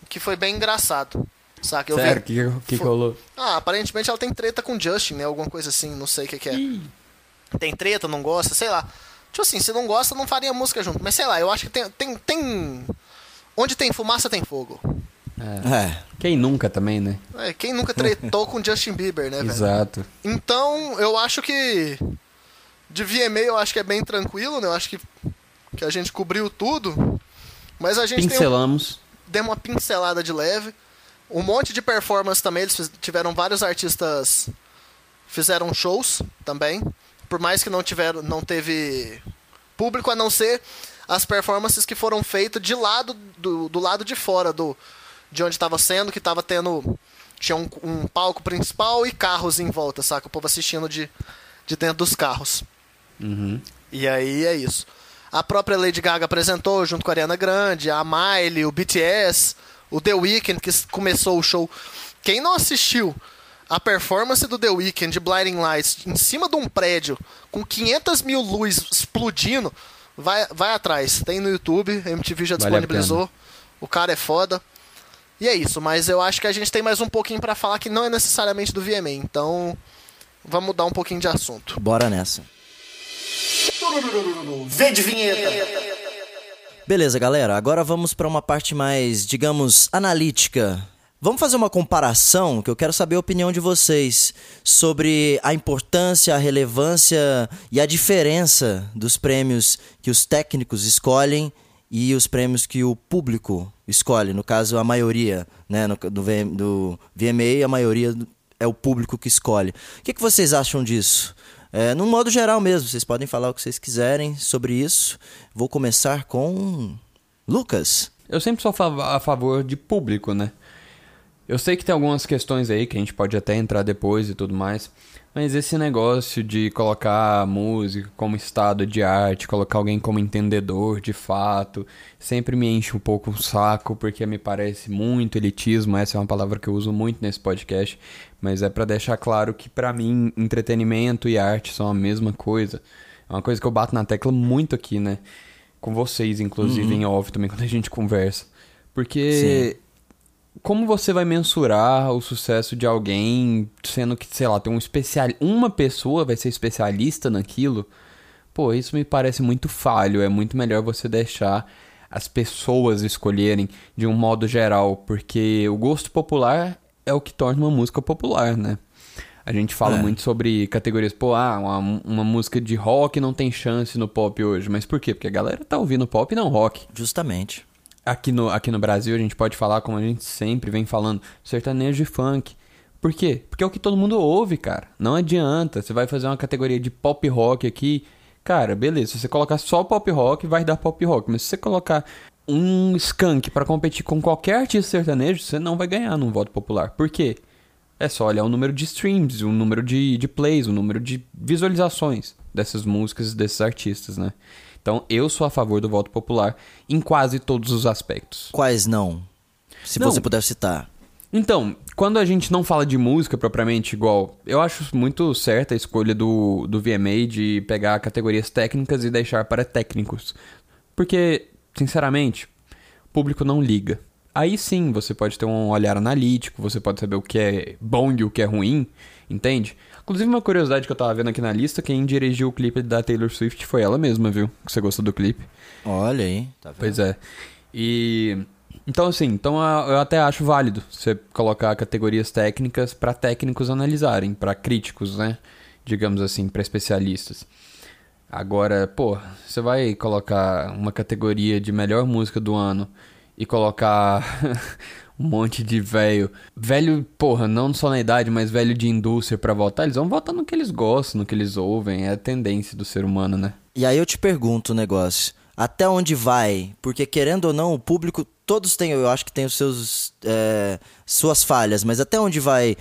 Que foi bem engraçado. Saca? Eu Sério? O que, que, que rolou? Ah, aparentemente ela tem treta com Justin, né? Alguma coisa assim, não sei o que, que é. Ih. Tem treta, não gosta, sei lá. Tipo assim, se não gosta, não faria música junto. Mas sei lá, eu acho que tem. tem, tem... Onde tem fumaça, tem fogo. É. Quem nunca também, né? É, quem nunca tretou com Justin Bieber, né, velho? Exato. Então, eu acho que. De VMA, eu acho que é bem tranquilo, né? Eu acho que, que a gente cobriu tudo. Mas a gente tem um, Pincelamos. deu uma pincelada de leve. Um monte de performance também. Eles tiveram vários artistas. Fizeram shows também. Por mais que não tiveram. não teve público, a não ser as performances que foram feitas de lado. do, do lado de fora do, de onde estava sendo, que estava tendo. Tinha um, um palco principal e carros em volta, saca? O povo assistindo de, de dentro dos carros. Uhum. E aí é isso. A própria Lady Gaga apresentou junto com a Ariana Grande, a Miley, o BTS, o The Weeknd que começou o show. Quem não assistiu a performance do The Weeknd de Blinding Lights em cima de um prédio com 500 mil luzes explodindo, vai, vai atrás. Tem no YouTube, a MTV já Vale disponibilizou. o cara é foda. E é isso, mas eu acho que a gente tem mais um pouquinho pra falar que não é necessariamente do VMA. Então, vamos mudar um pouquinho de assunto. Bora nessa. Vê de vinheta! Beleza, galera. Agora vamos para uma parte mais, digamos, analítica. Vamos fazer uma comparação que eu quero saber a opinião de vocês sobre a importância, a relevância e a diferença dos prêmios que os técnicos escolhem e os prêmios que o público escolhe. No caso, a maioria, né? No, do, do VMA, a maioria é o público que escolhe. O que, que vocês acham disso? É, no modo geral mesmo, vocês podem falar o que vocês quiserem sobre isso. Vou começar com Lucas. Eu sempre sou a fav- a favor de público, né? Eu sei que tem algumas questões aí que a gente pode até entrar depois e tudo mais, mas esse negócio de colocar música como estado de arte, colocar alguém como entendedor de fato, sempre me enche um pouco o saco porque me parece muito elitismo, essa é uma palavra que eu uso muito nesse podcast, mas é pra deixar claro que pra mim entretenimento e arte são a mesma coisa. É uma coisa que eu bato na tecla muito aqui, né? Com vocês, inclusive, em off também, quando a gente conversa. Porque como você vai mensurar o sucesso de alguém, sendo que, sei lá, tem um especial, uma pessoa vai ser especialista naquilo? Pô, isso me parece muito falho. É muito melhor você deixar as pessoas escolherem de um modo geral, porque o gosto popular é o que torna uma música popular, né? A gente fala É. muito sobre categorias, pô, ah, uma, uma música de rock não tem chance no pop hoje. Mas por quê? Porque a galera tá ouvindo pop e não rock. Justamente. Aqui no, aqui no Brasil a gente pode falar, como a gente sempre vem falando, sertanejo e funk. Por quê? Porque é o que todo mundo ouve, cara. Não adianta. Você vai fazer uma categoria de pop rock aqui. Cara, beleza. Se você colocar só pop rock, vai dar pop rock. Mas se você colocar um skunk pra competir com qualquer artista sertanejo, você não vai ganhar num voto popular. Por quê? É só olhar o número de streams, o número de, de plays, o número de visualizações dessas músicas, desses artistas, né? Então eu sou a favor do voto popular em quase todos os aspectos. Quais não? Se Não. você puder citar. Então, quando a gente não fala de música propriamente igual, eu acho muito certa a escolha do, do VMA de pegar categorias técnicas e deixar para técnicos. Porque, sinceramente, o público não liga. Aí sim você pode ter um olhar analítico, você pode saber o que é bom e o que é ruim, entende? Inclusive, uma curiosidade que eu tava vendo aqui na lista, quem dirigiu o clipe da Taylor Swift foi ela mesma, viu? Que você gostou do clipe. Olha aí. Tá vendo? Pois é. E então assim, então eu até acho válido você colocar categorias técnicas para técnicos analisarem, para críticos, né? Digamos assim, para especialistas. Agora, pô, você vai colocar uma categoria de melhor música do ano e colocar um monte de velho, velho, porra, não só na idade, mas velho de indústria pra votar, eles vão votar no que eles gostam, no que eles ouvem, é a tendência do ser humano, né? E aí eu te pergunto um negócio. Até onde vai? Porque querendo ou não, o público, todos têm, eu acho que tem os seus é, suas falhas, mas até onde vai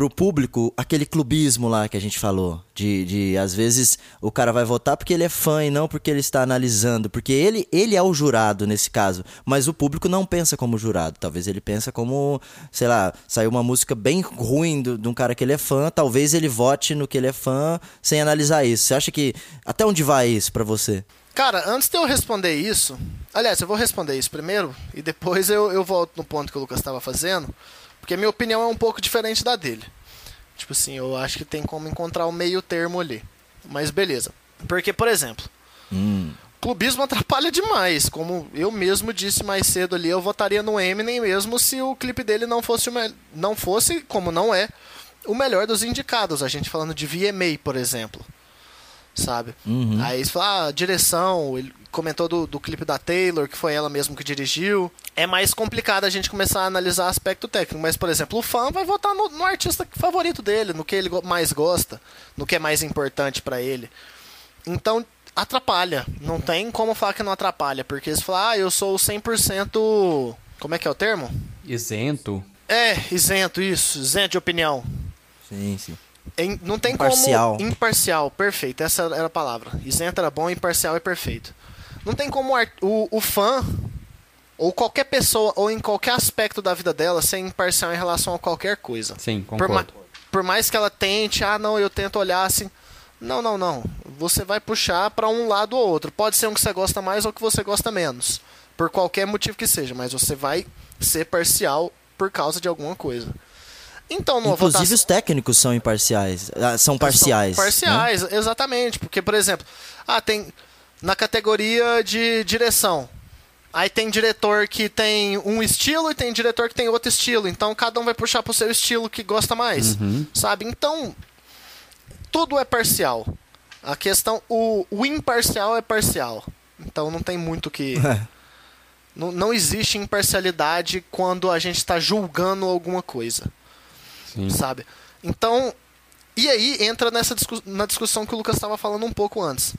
pro público aquele clubismo lá que a gente falou? De, de às vezes o cara vai votar porque ele é fã e não porque ele está analisando, porque ele, ele é o jurado nesse caso, mas o público não pensa como jurado, talvez ele pensa como, sei lá, saiu uma música bem ruim do- de um cara que ele é fã, talvez ele vote no que ele é fã sem analisar isso. Você acha que até onde vai isso pra você? Cara, antes de eu responder isso, aliás, eu vou responder isso primeiro e depois eu, eu volto no ponto que o Lucas estava fazendo, porque minha opinião é um pouco diferente da dele. Tipo assim, eu acho que tem como encontrar o meio termo ali. Mas beleza. Porque, por exemplo, Hum, clubismo atrapalha demais. Como eu mesmo disse mais cedo ali, eu votaria no Eminem mesmo se o clipe dele não fosse, não fosse como não é, o melhor dos indicados. A gente falando de VMA, por exemplo. Sabe? Uhum. Aí você fala, ah, direção, ele comentou do, do clipe da Taylor, que foi ela mesma que dirigiu. É mais complicado a gente começar a analisar aspecto técnico, mas, por exemplo, o fã vai votar no, no artista favorito dele, no que ele mais gosta, no que é mais importante para ele. Então, atrapalha. Não tem como falar que não atrapalha, porque se falar, ah, eu sou 100%. Como é que é o termo? Isento. É, isento, isso. Isento de opinião. Sim, sim. Não tem Imparcial. como. Imparcial, perfeito. Essa era a palavra. Isento era bom, imparcial é perfeito. Não tem como o, o fã, ou qualquer pessoa, ou em qualquer aspecto da vida dela, ser imparcial em relação a qualquer coisa. Sim, Por, concordo. ma por mais que ela tente, ah, não, eu tento olhar assim. Não, não, não. Você vai puxar para um lado ou outro. Pode ser um que você gosta mais ou que você gosta menos. Por qualquer motivo que seja, mas você vai ser parcial por causa de alguma coisa. Então, numa Inclusive votação... os técnicos são imparciais. ah, São parciais. São né? parciais, exatamente. Porque, por exemplo, ah, tem na categoria de direção. Aí tem diretor que tem um estilo e tem diretor que tem outro estilo. Então cada um vai puxar pro seu estilo que gosta mais. Sabe? Então, tudo é parcial. A questão. O, o imparcial é parcial. Então não tem muito que. É. não, não existe imparcialidade quando a gente está julgando alguma coisa Sim. sabe? Então, e aí entra nessa discu na discussão que o Lucas estava falando um pouco antes.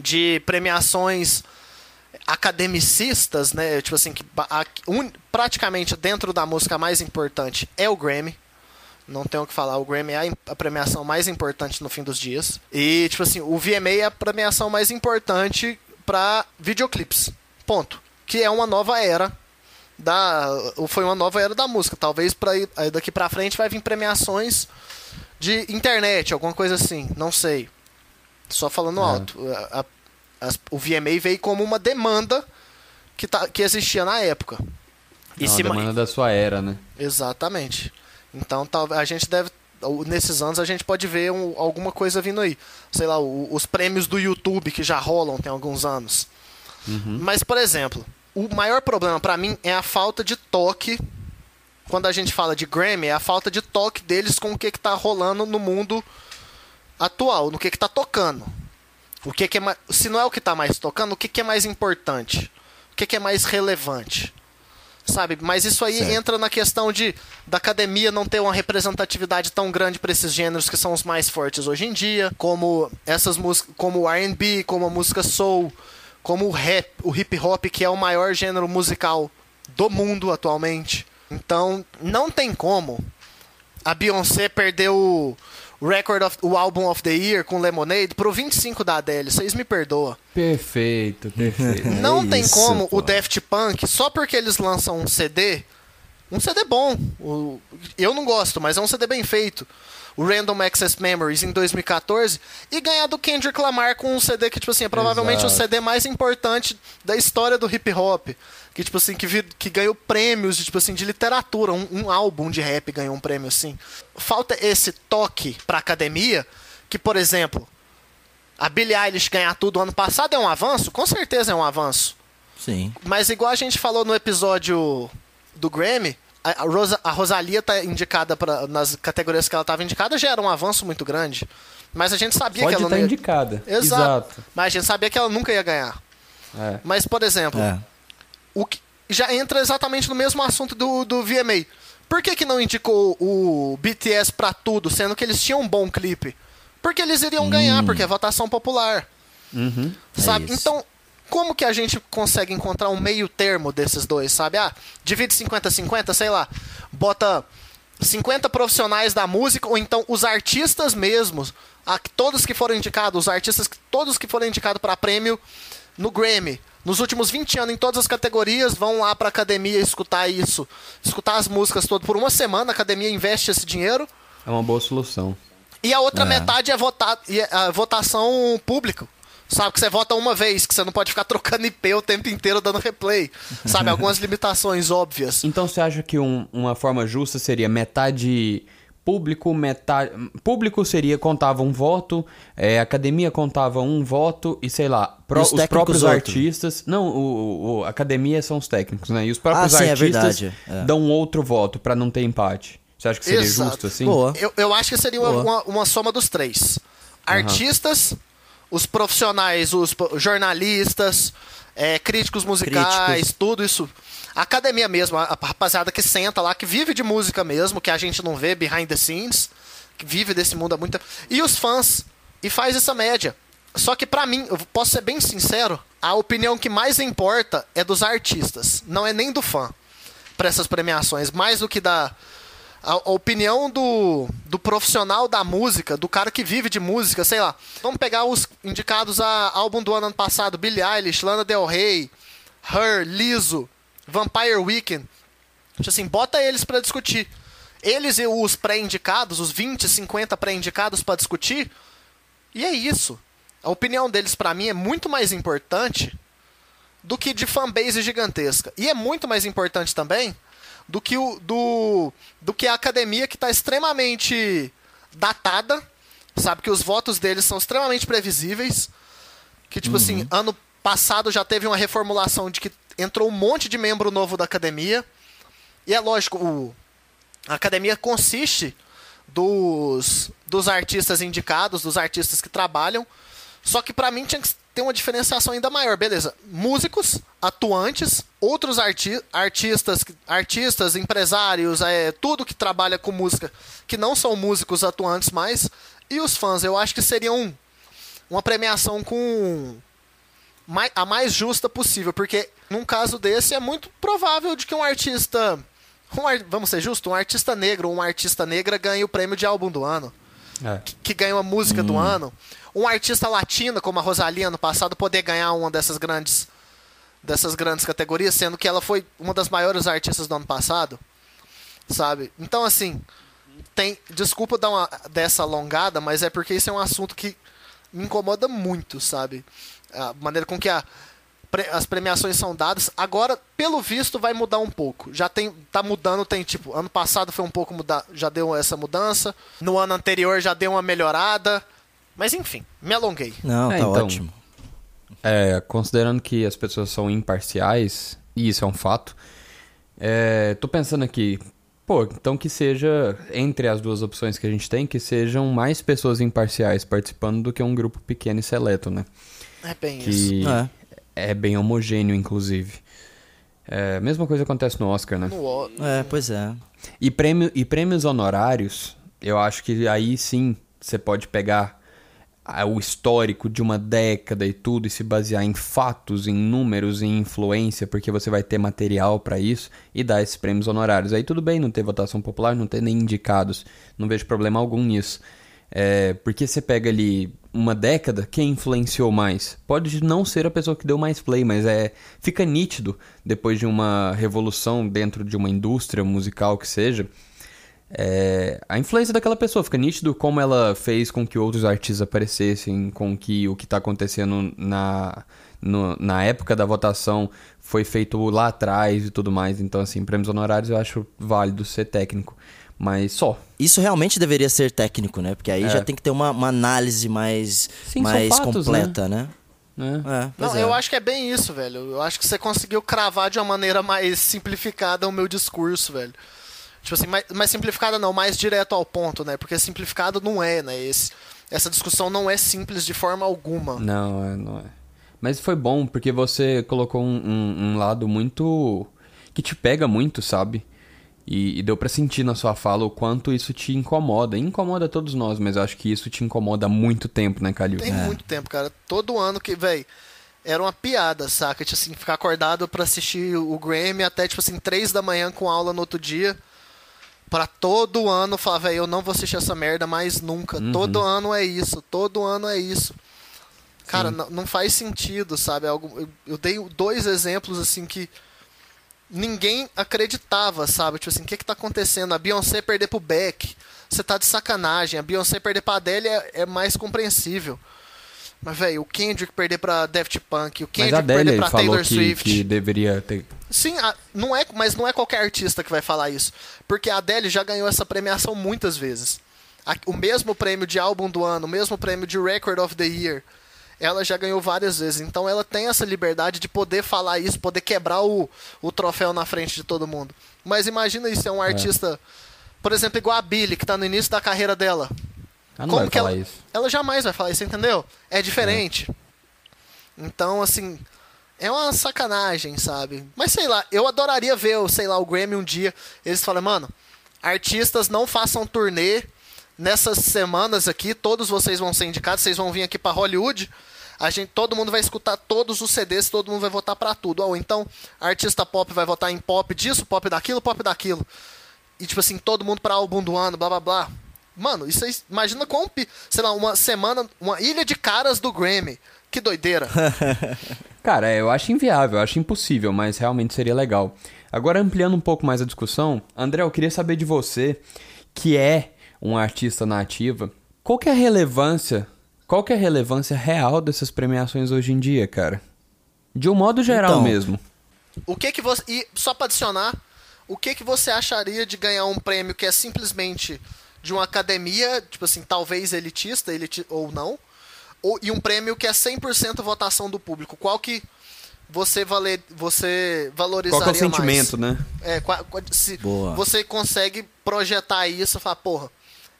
De premiações academicistas, né? Tipo assim, que a- un- praticamente dentro da música mais importante é o Grammy. Não tenho o que falar, o Grammy é a, a premiação mais importante no fim dos dias. E, tipo assim, o VMA é a premiação mais importante para videoclips. Ponto. Que é uma nova era da foi uma nova era da música. Talvez para daqui pra frente vai vir premiações de internet, alguma coisa assim, não sei. Só falando É. alto. A- a- as- o VMA veio como uma demanda que, tá, que existia na época. É uma ma- demanda da sua era, né? Exatamente. Então talvez a gente deve nesses anos a gente pode ver um- alguma coisa vindo aí. Sei lá, o- os prêmios do YouTube que já rolam tem alguns anos. Mas por exemplo, o maior problema pra mim é a falta de toque. Quando a gente fala de Grammy, é a falta de toque deles com o que, que tá rolando no mundo atual, no que, que tá tocando. O que, que é mais, se não é o que tá mais tocando, o que, que é mais importante? O que, que é mais relevante? Sabe? Mas isso aí Certo. entra na questão de da academia não ter uma representatividade tão grande para esses gêneros que são os mais fortes hoje em dia, como essas músicas, como o R&B, como a música soul, como o rap, o hip hop que é o maior gênero musical do mundo atualmente. Então, não tem como a Beyoncé perder o record of, o álbum of the year com Lemonade pro 25 da Adele. Vocês me perdoam. Perfeito, perfeito. Não tem isso, como pô. o Daft Punk, só porque eles lançam um CD, um CD bom, o- eu não gosto, mas é um CD bem feito, o Random Access Memories em 2014, e ganhar do Kendrick Lamar com um CD que, tipo assim, é provavelmente o Exato. CD mais importante da história do hip hop. Que, tipo assim, que, vi- que ganhou prêmios de, tipo assim, de literatura. Um, um álbum de rap ganhou um prêmio assim. Falta esse toque pra academia, que, por exemplo, a Billie Eilish ganhar tudo ano passado é um avanço? Com certeza é um avanço. Sim. Mas igual a gente falou no episódio do Grammy, a, Rosa, a Rosalia tá indicada pra, nas categorias que ela estava indicada, já era um avanço muito grande. Mas a gente sabia Pode que ela estar não ia... indicada. Exato. Mas a gente sabia que ela nunca ia ganhar. É. Mas, por exemplo, É. o que já entra exatamente no mesmo assunto do, do VMA. Por que, que não indicou o BTS pra tudo, sendo que eles tinham um bom clipe? Porque eles iriam ganhar, porque é votação popular. Uhum. Sabe? isso. Então, como que a gente consegue encontrar um meio termo desses dois, sabe? Ah, divide 50-50, sei lá. Bota 50 profissionais da música, ou então os artistas mesmos, a- todos que foram indicados, os artistas, todos que foram indicados para prêmio no Grammy. Nos últimos 20 anos, em todas as categorias, vão lá pra academia escutar isso. Escutar as músicas todas por uma semana, a academia investe esse dinheiro. É uma boa solução. E a outra É. metade é votar, e é a votação pública. Sabe, que você vota uma vez, que você não pode ficar trocando IP o tempo inteiro dando replay. Sabe, algumas limitações óbvias. Então você acha que um- uma forma justa seria metade público metade. Público seria contava um voto, é, academia contava um voto e sei lá, E os, os próprios outro? artistas. Não, o, o- academia são os técnicos, né? E os próprios Ah, sim, é artistas verdade, é. dão outro voto pra não ter empate. Você acha que seria Exato. justo assim? Boa. Eu, eu acho que seria uma, uma, uma soma dos três: artistas, os profissionais, os jornalistas, é, críticos musicais, Críticos. tudo isso. A academia mesmo, a, a rapaziada que senta lá, que vive de música mesmo, que a gente não vê behind the scenes, que vive desse mundo há muito tempo. E os fãs, e faz essa média. Só que pra mim, eu posso ser bem sincero, a opinião que mais importa é dos artistas, não é nem do fã para essas premiações, mais do que da a, a opinião do, do profissional da música, do cara que vive de música, sei lá. Vamos pegar os indicados a álbum do ano, ano passado, Billie Eilish, Lana Del Rey, Her, Lizzo, Vampire Weekend. Tipo assim, bota eles pra discutir. Eles e os pré-indicados, os 20, 50 pré-indicados pra discutir. E é isso. A opinião deles pra mim é muito mais importante do que de fanbase gigantesca. E é muito mais importante também do que o do, do que a academia que está extremamente datada, sabe que os votos deles são extremamente previsíveis, que tipo assim, ano passado já teve uma reformulação de que entrou um monte de membro novo da academia. E é lógico, o, a academia consiste dos, dos artistas indicados, dos artistas que trabalham. Só que pra mim tinha que ter uma diferenciação ainda maior, beleza? Músicos, atuantes, outros arti artistas, artistas, empresários, é, tudo que trabalha com música, que não são músicos atuantes mais, e os fãs. Eu acho que seria um, uma premiação com mai- a mais justa possível, porque num caso desse é muito provável de que um artista, um vamos ser justos, um artista negro ou uma artista negra ganhe o prêmio de álbum do ano É. que ganha uma música do ano. Um artista latino como a Rosalia no passado poder ganhar uma dessas grandes dessas grandes categorias, sendo que ela foi uma das maiores artistas do ano passado, sabe? Então assim, tem, desculpa dar uma dessa alongada, mas é porque isso é um assunto que me incomoda muito, sabe? A maneira com que a as premiações são dadas. Agora, pelo visto, vai mudar um pouco. Já tem, tá mudando, tem tipo, ano passado foi um pouco mudar, já deu essa mudança. No ano anterior já deu uma melhorada. Mas enfim, me alonguei. Não, É, tá então. ótimo. É, considerando que as pessoas são imparciais, e isso é um fato, é, tô pensando aqui, pô, então que seja, entre as duas opções que a gente tem, que sejam mais pessoas imparciais participando do que um grupo pequeno e seleto, né? É bem isso. Que É. é bem homogêneo, inclusive. É, mesma coisa acontece no Oscar, né? É, pois é. E, prêmio, e prêmios honorários, eu acho que aí sim você pode pegar o histórico de uma década e tudo e se basear em fatos, em números, em influência, porque você vai ter material pra isso e dar esses prêmios honorários. Aí tudo bem não ter votação popular, não ter nem indicados, não vejo problema algum nisso. É, porque você pega ali uma década, quem influenciou mais? Pode não ser a pessoa que deu mais play, mas é fica nítido depois de uma revolução dentro de uma indústria musical que seja, é, a influência daquela pessoa fica nítido como ela fez com que outros artistas aparecessem, com que o que está acontecendo na, no- na época da votação foi feito lá atrás e tudo mais. Então, assim, prêmios honorários eu acho válido ser técnico, mas só. Isso realmente deveria ser técnico, né? Porque aí É. já tem que ter uma, uma análise mais, Sim, mais fatos, completa, né? Né? É, pois Não, é. eu acho que é bem isso, velho. Eu acho que você conseguiu cravar de uma maneira mais simplificada o meu discurso, velho. Tipo assim, mais, mais simplificada não, mais direto ao ponto, né? Porque simplificado não é, né? Esse, essa discussão não é simples de forma alguma. Não, é, não é. Mas foi bom, porque você colocou um, um- um lado muito. que te pega muito, sabe? E, e deu pra sentir na sua fala o quanto isso te incomoda. Incomoda todos nós, mas eu acho que isso te incomoda há muito tempo, né, Calil? Tem muito tempo, cara. Todo ano que, velho, era uma piada, saca? Tipo assim, ficar acordado pra assistir o Grammy até, tipo assim, três da manhã com aula no outro dia. Pra todo ano falar, velho, eu não vou assistir essa merda mais nunca. Todo ano é isso, todo ano é isso. Cara, não, faz sentido, sabe? Algo, eu, eu dei dois exemplos, assim, que ninguém acreditava, sabe? Tipo assim, o que que tá acontecendo? A Beyoncé perder pro Beck, você tá de sacanagem. A Beyoncé perder pra Adele é, é mais compreensível. Mas, velho, o Kendrick perder pra Daft Punk, o Mas Kendrick a perder Adele pra falou Taylor que, Swift. que deveria ter. Sim, a- não é, mas não é qualquer artista que vai falar isso. Porque a Adele já ganhou essa premiação muitas vezes. A- o mesmo prêmio de álbum do ano, o mesmo prêmio de Record of the Year. Ela já ganhou várias vezes. Então ela tem essa liberdade de poder falar isso, poder quebrar o, o troféu na frente de todo mundo. Mas imagina isso, é um artista, por exemplo, igual a Billie, que tá no início da carreira dela. Não Como vai que falar ela, isso. ela jamais vai falar isso, entendeu? É diferente. Então, assim, é uma sacanagem, sabe? Mas sei lá, eu adoraria ver, o, sei lá, o Grammy um dia. Eles falam, mano, artistas não façam turnê nessas semanas aqui, todos vocês vão ser indicados, vocês vão vir aqui pra Hollywood. A gente, todo mundo vai escutar todos os CDs, todo mundo vai votar pra tudo. Ou então, artista pop vai votar em pop disso, pop daquilo, pop daquilo. E tipo assim, todo mundo pra álbum do ano, blá blá blá. Mano, isso aí, imagina quão, pi- sei lá, uma semana, uma ilha de caras do Grammy. Que doideira. Cara, é, eu acho inviável, eu acho impossível, mas realmente seria legal. Agora, ampliando um pouco mais a discussão, André, eu queria saber de você, que é um artista nativa, qual que é a relevância, qual que é a relevância real dessas premiações hoje em dia, cara? De um modo geral Então, mesmo. O que que você. E só pra adicionar, o que que você acharia de ganhar um prêmio que é simplesmente de uma academia, tipo assim, talvez elitista, eliti ou não, ou, e um prêmio que é 100% votação do público? Qual que você, valer, você valorizaria Qual que é o mais? sentimento, né? É, qua- qua- se Boa. você consegue projetar isso e falar, porra,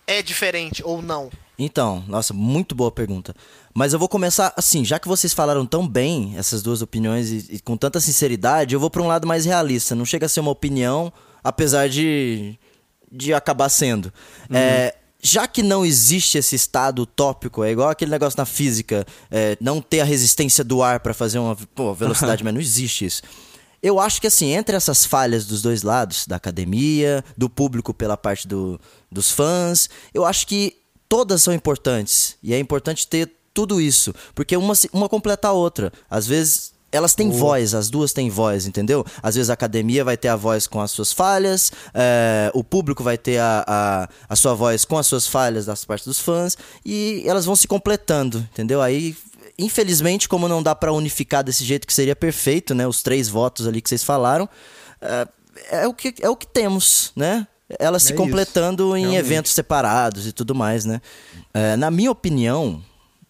é diferente ou não? Então, nossa, muito boa pergunta. Mas eu vou começar assim, já que vocês falaram tão bem essas duas opiniões e, e com tanta sinceridade, eu vou para um lado mais realista. Não chega a ser uma opinião, apesar de, de acabar sendo. É, já que não existe esse estado utópico, é igual aquele negócio na física, é, não ter a resistência do ar para fazer uma pô, velocidade, mas não existe isso. Eu acho que assim, entre essas falhas dos dois lados, da academia, do público pela parte do, dos fãs, eu acho que todas são importantes. E é importante ter tudo isso, porque uma, uma completa a outra. Às vezes elas têm voz, as duas têm voz, entendeu? Às vezes a academia vai ter a voz com as suas falhas, é, o público vai ter a, a, a sua voz com as suas falhas das partes dos fãs, e elas vão se completando, entendeu? Aí infelizmente, como não dá pra unificar desse jeito que seria perfeito, né? Os três votos ali que vocês falaram, é, é o, que, é o que temos, né? Elas se É completando isso, em realmente. eventos separados e tudo mais, né? É, na minha opinião,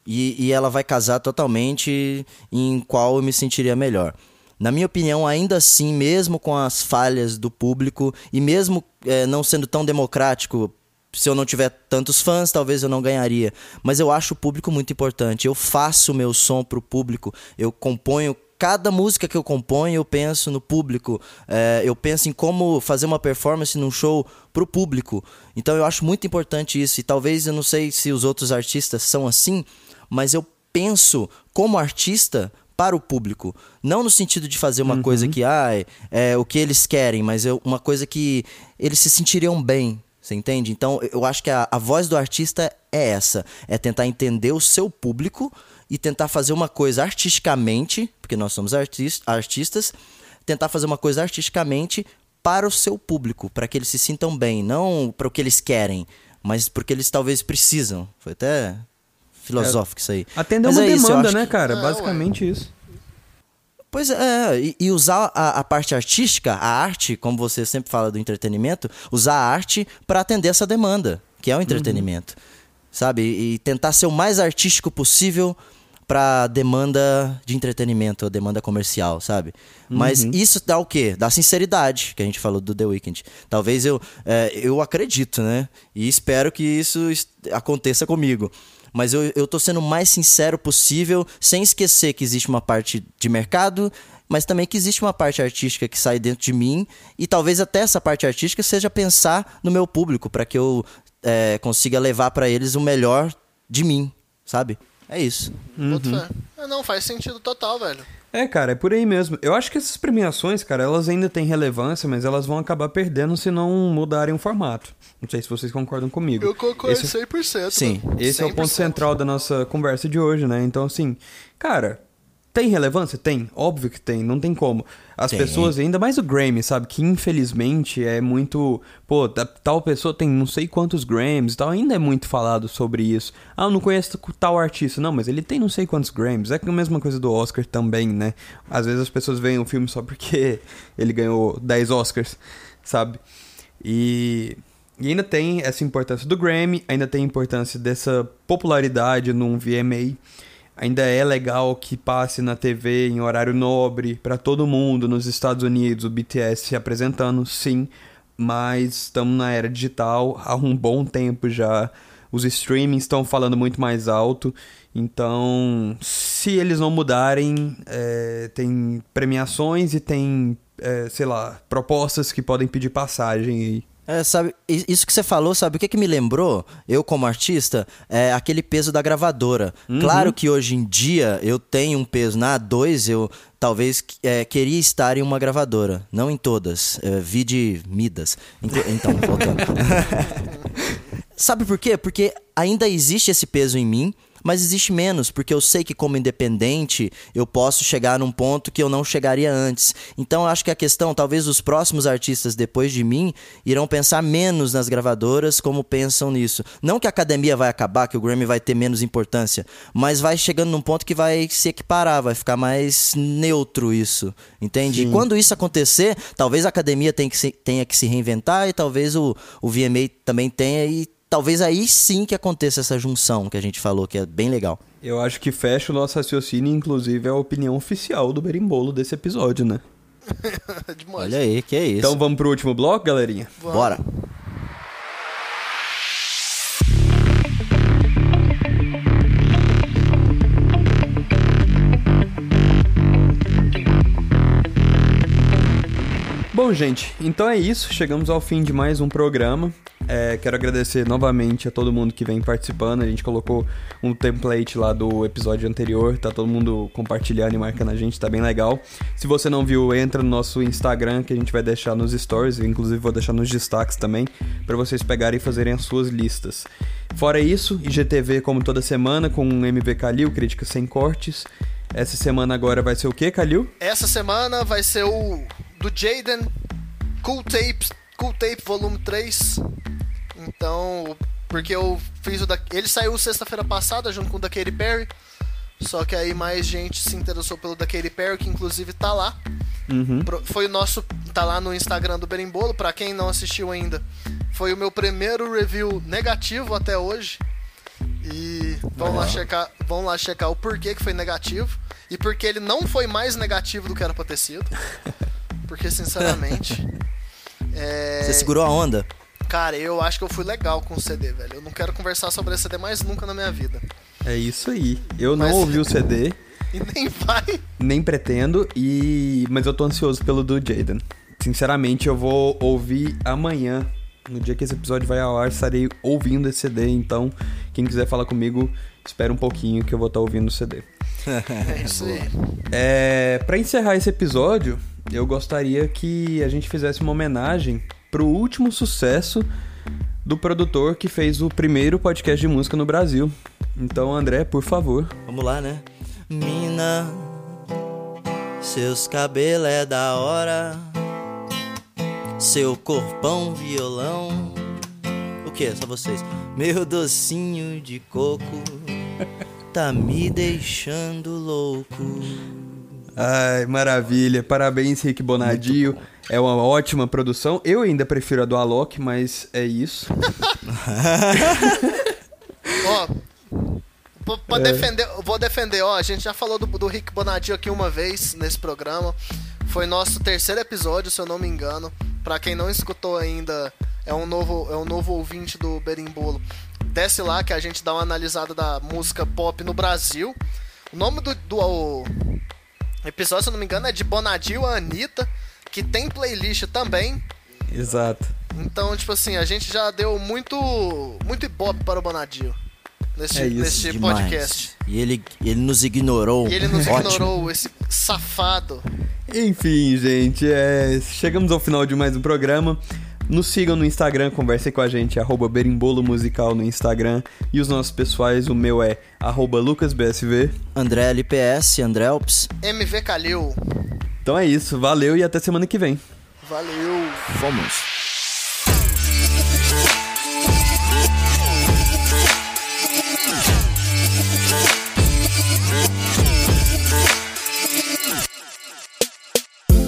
e, e ela vai casar totalmente em qual eu me sentiria melhor. Na minha opinião, ainda assim, mesmo com as falhas do público e mesmo é, não sendo tão democrático, se eu não tiver tantos fãs, talvez eu não ganharia. Mas eu acho o público muito importante. Eu faço o meu som pro público, eu componho. Cada música que eu componho, eu penso no público. É, eu penso em como fazer uma performance num show pro público. Então eu acho muito importante isso. E talvez eu não sei se os outros artistas são assim, mas eu penso como artista para o público. Não no sentido de fazer uma coisa que, ai, é o que eles querem, mas eu, uma coisa que eles se sentiriam bem. Você entende? Então, eu acho que a, a voz do artista é essa: é tentar entender o seu público e tentar fazer uma coisa artisticamente, porque nós somos artis- artistas, tentar fazer uma coisa artisticamente para o seu público, para que eles se sintam bem, não para o que eles querem, mas porque eles talvez precisam. Foi até filosófico isso aí. Atender Mas uma é isso, demanda, acho né, que- cara? É, ué. Basicamente isso. Pois é, e, e usar a, a parte artística, a arte, como você sempre fala do entretenimento, usar a arte para atender essa demanda, que é o entretenimento. Sabe? E, e tentar ser o mais artístico possível para demanda de entretenimento, a demanda comercial, sabe? Mas isso dá o quê? Dá sinceridade, que a gente falou do The Weeknd. Talvez eu, é, eu acredito, né? E espero que isso aconteça comigo. Mas eu, eu tô sendo o mais sincero possível, sem esquecer que existe uma parte de mercado, mas também que existe uma parte artística que sai dentro de mim. E talvez até essa parte artística seja pensar no meu público, para que eu é, consiga levar para eles o melhor de mim, sabe? É isso. Fé. É, não, faz sentido total, velho. É, cara, é por aí mesmo. Eu acho que essas premiações, cara, elas ainda têm relevância, mas elas vão acabar perdendo se não mudarem o formato. Não sei se vocês concordam comigo. Eu concordo Esse- 100%. Sim, mano. Esse é o ponto 100%. central da nossa conversa de hoje, né? Então, assim, cara, Tem relevância? Tem, óbvio que tem, não tem como. As Tem. pessoas, ainda mais o Grammy, sabe? Que infelizmente é muito. Pô, ta- tal pessoa tem não sei quantos Grammys e tal, ainda é muito falado sobre isso. Ah, eu não conheço tal artista. Não, mas ele tem não sei quantos Grammys. É a mesma coisa do Oscar também, né? Às vezes as pessoas veem o filme só porque ele ganhou 10 Oscars, sabe? E. E ainda tem essa importância do Grammy, ainda tem a importância dessa popularidade num VMA. Ainda é legal que passe na TV em horário nobre pra todo mundo nos Estados Unidos, o BTS se apresentando, sim, mas estamos na era digital há um bom tempo já. Os streamings estão falando muito mais alto, então se eles não mudarem, é, tem premiações e tem, é, sei lá, propostas que podem pedir passagem aí. É, sabe, isso que você falou, sabe o que, que me lembrou? Eu, como artista, é aquele peso da gravadora. Claro que hoje em dia eu tenho um peso na A2, eu talvez é, queria estar em uma gravadora. Não em todas. É, vi de Midas. Então, voltando. Sabe por quê? Porque ainda existe esse peso em mim, mas existe menos, porque eu sei que como independente eu posso chegar num ponto que eu não chegaria antes. Então eu acho que a questão, talvez os próximos artistas depois de mim irão pensar menos nas gravadoras como pensam nisso. Não que a academia vai acabar, que o Grammy vai ter menos importância, mas vai chegando num ponto que vai se equiparar, vai ficar mais neutro isso, entende? E quando isso acontecer, talvez a academia tenha que se, tenha que se reinventar e talvez o, o VMA também tenha e talvez aí sim que aconteça essa junção que a gente falou, que é bem legal. Eu acho que fecha o nosso raciocínio, inclusive é a opinião oficial do Berimbolo desse episódio, né? Olha aí, que é isso. Então vamos pro último bloco, galerinha? Bora. Bom, gente, então é isso. Chegamos ao fim de mais um programa. É, quero agradecer novamente a todo mundo que vem participando. A gente colocou um template lá do episódio anterior. Tá todo mundo compartilhando e marcando a gente, tá bem legal. Se você não viu, entra no nosso Instagram que a gente vai deixar nos stories. Inclusive, vou deixar nos destaques também, para vocês pegarem e fazerem as suas listas. Fora isso, IGTV como toda semana, com MV Calil, críticas sem cortes. Essa semana agora vai ser o que, Calil? Essa semana vai ser o do Jaden Cool Tapes, Cool Tape Volume 3. Então, porque eu fiz o da. Ele saiu sexta-feira passada junto com o da Katy Perry. Só que aí mais gente se interessou pelo da Katy Perry, que inclusive tá lá. Uhum. Foi o nosso. Tá lá no Instagram do Berimbolo, pra quem não assistiu ainda. Foi o meu primeiro review negativo até hoje. E vão lá checar, vão lá checar o porquê que foi negativo. E porque ele não foi mais negativo do que era pra ter sido. Porque, sinceramente. é, Você segurou a onda? Cara, eu acho que eu fui legal com o CD, velho. Eu não quero conversar sobre esse CD mais nunca na minha vida. É isso aí. Eu não Mas- ouvi o CD, E nem vai. nem pretendo, e mas eu tô ansioso pelo do Jaden. Sinceramente, eu vou ouvir amanhã. No dia que esse episódio vai ao ar, estarei ouvindo esse CD, então quem quiser falar comigo, espera um pouquinho que eu vou estar ouvindo o CD. É isso aí. É, para encerrar esse episódio, eu gostaria que a gente fizesse uma homenagem pro último sucesso do produtor que fez o primeiro podcast de música no Brasil. Então, André, por favor. Vamos lá, né? Mina, seus cabelos é da hora, seu corpão violão. O que? Só vocês. Meu docinho de coco tá me deixando louco. Ai, maravilha. Parabéns, Rick Bonadio. É uma ótima produção. Eu ainda prefiro a do Alok, mas é isso. Ó, pra- pra defender, vou defender, ó, a gente já falou do, do Rick Bonadio aqui uma vez nesse programa. Foi nosso terceiro episódio, se eu não me engano. Pra quem não escutou ainda, é um novo, é um novo ouvinte do Berimbolo. Desce lá que a gente dá uma analisada da música pop no Brasil. O nome do, do episódio, se eu não me engano, é de Bonadio a Anitta, que tem playlist também. Exato. Então, tipo assim, a gente já deu muito muito ibope para o Bonadio nesse, É isso, nesse Demais. podcast. E ele, ele nos ignorou. E ele nos ignorou, esse safado. Enfim, gente, é, chegamos ao final de mais um programa. Nos sigam no Instagram, conversem com a gente, arroba berimbolo musical no Instagram. E os nossos pessoais, o meu é arroba lucasbsv. André LPS, André Alps. MV Calil. Então é isso, valeu e até semana que vem. Valeu. Fomos.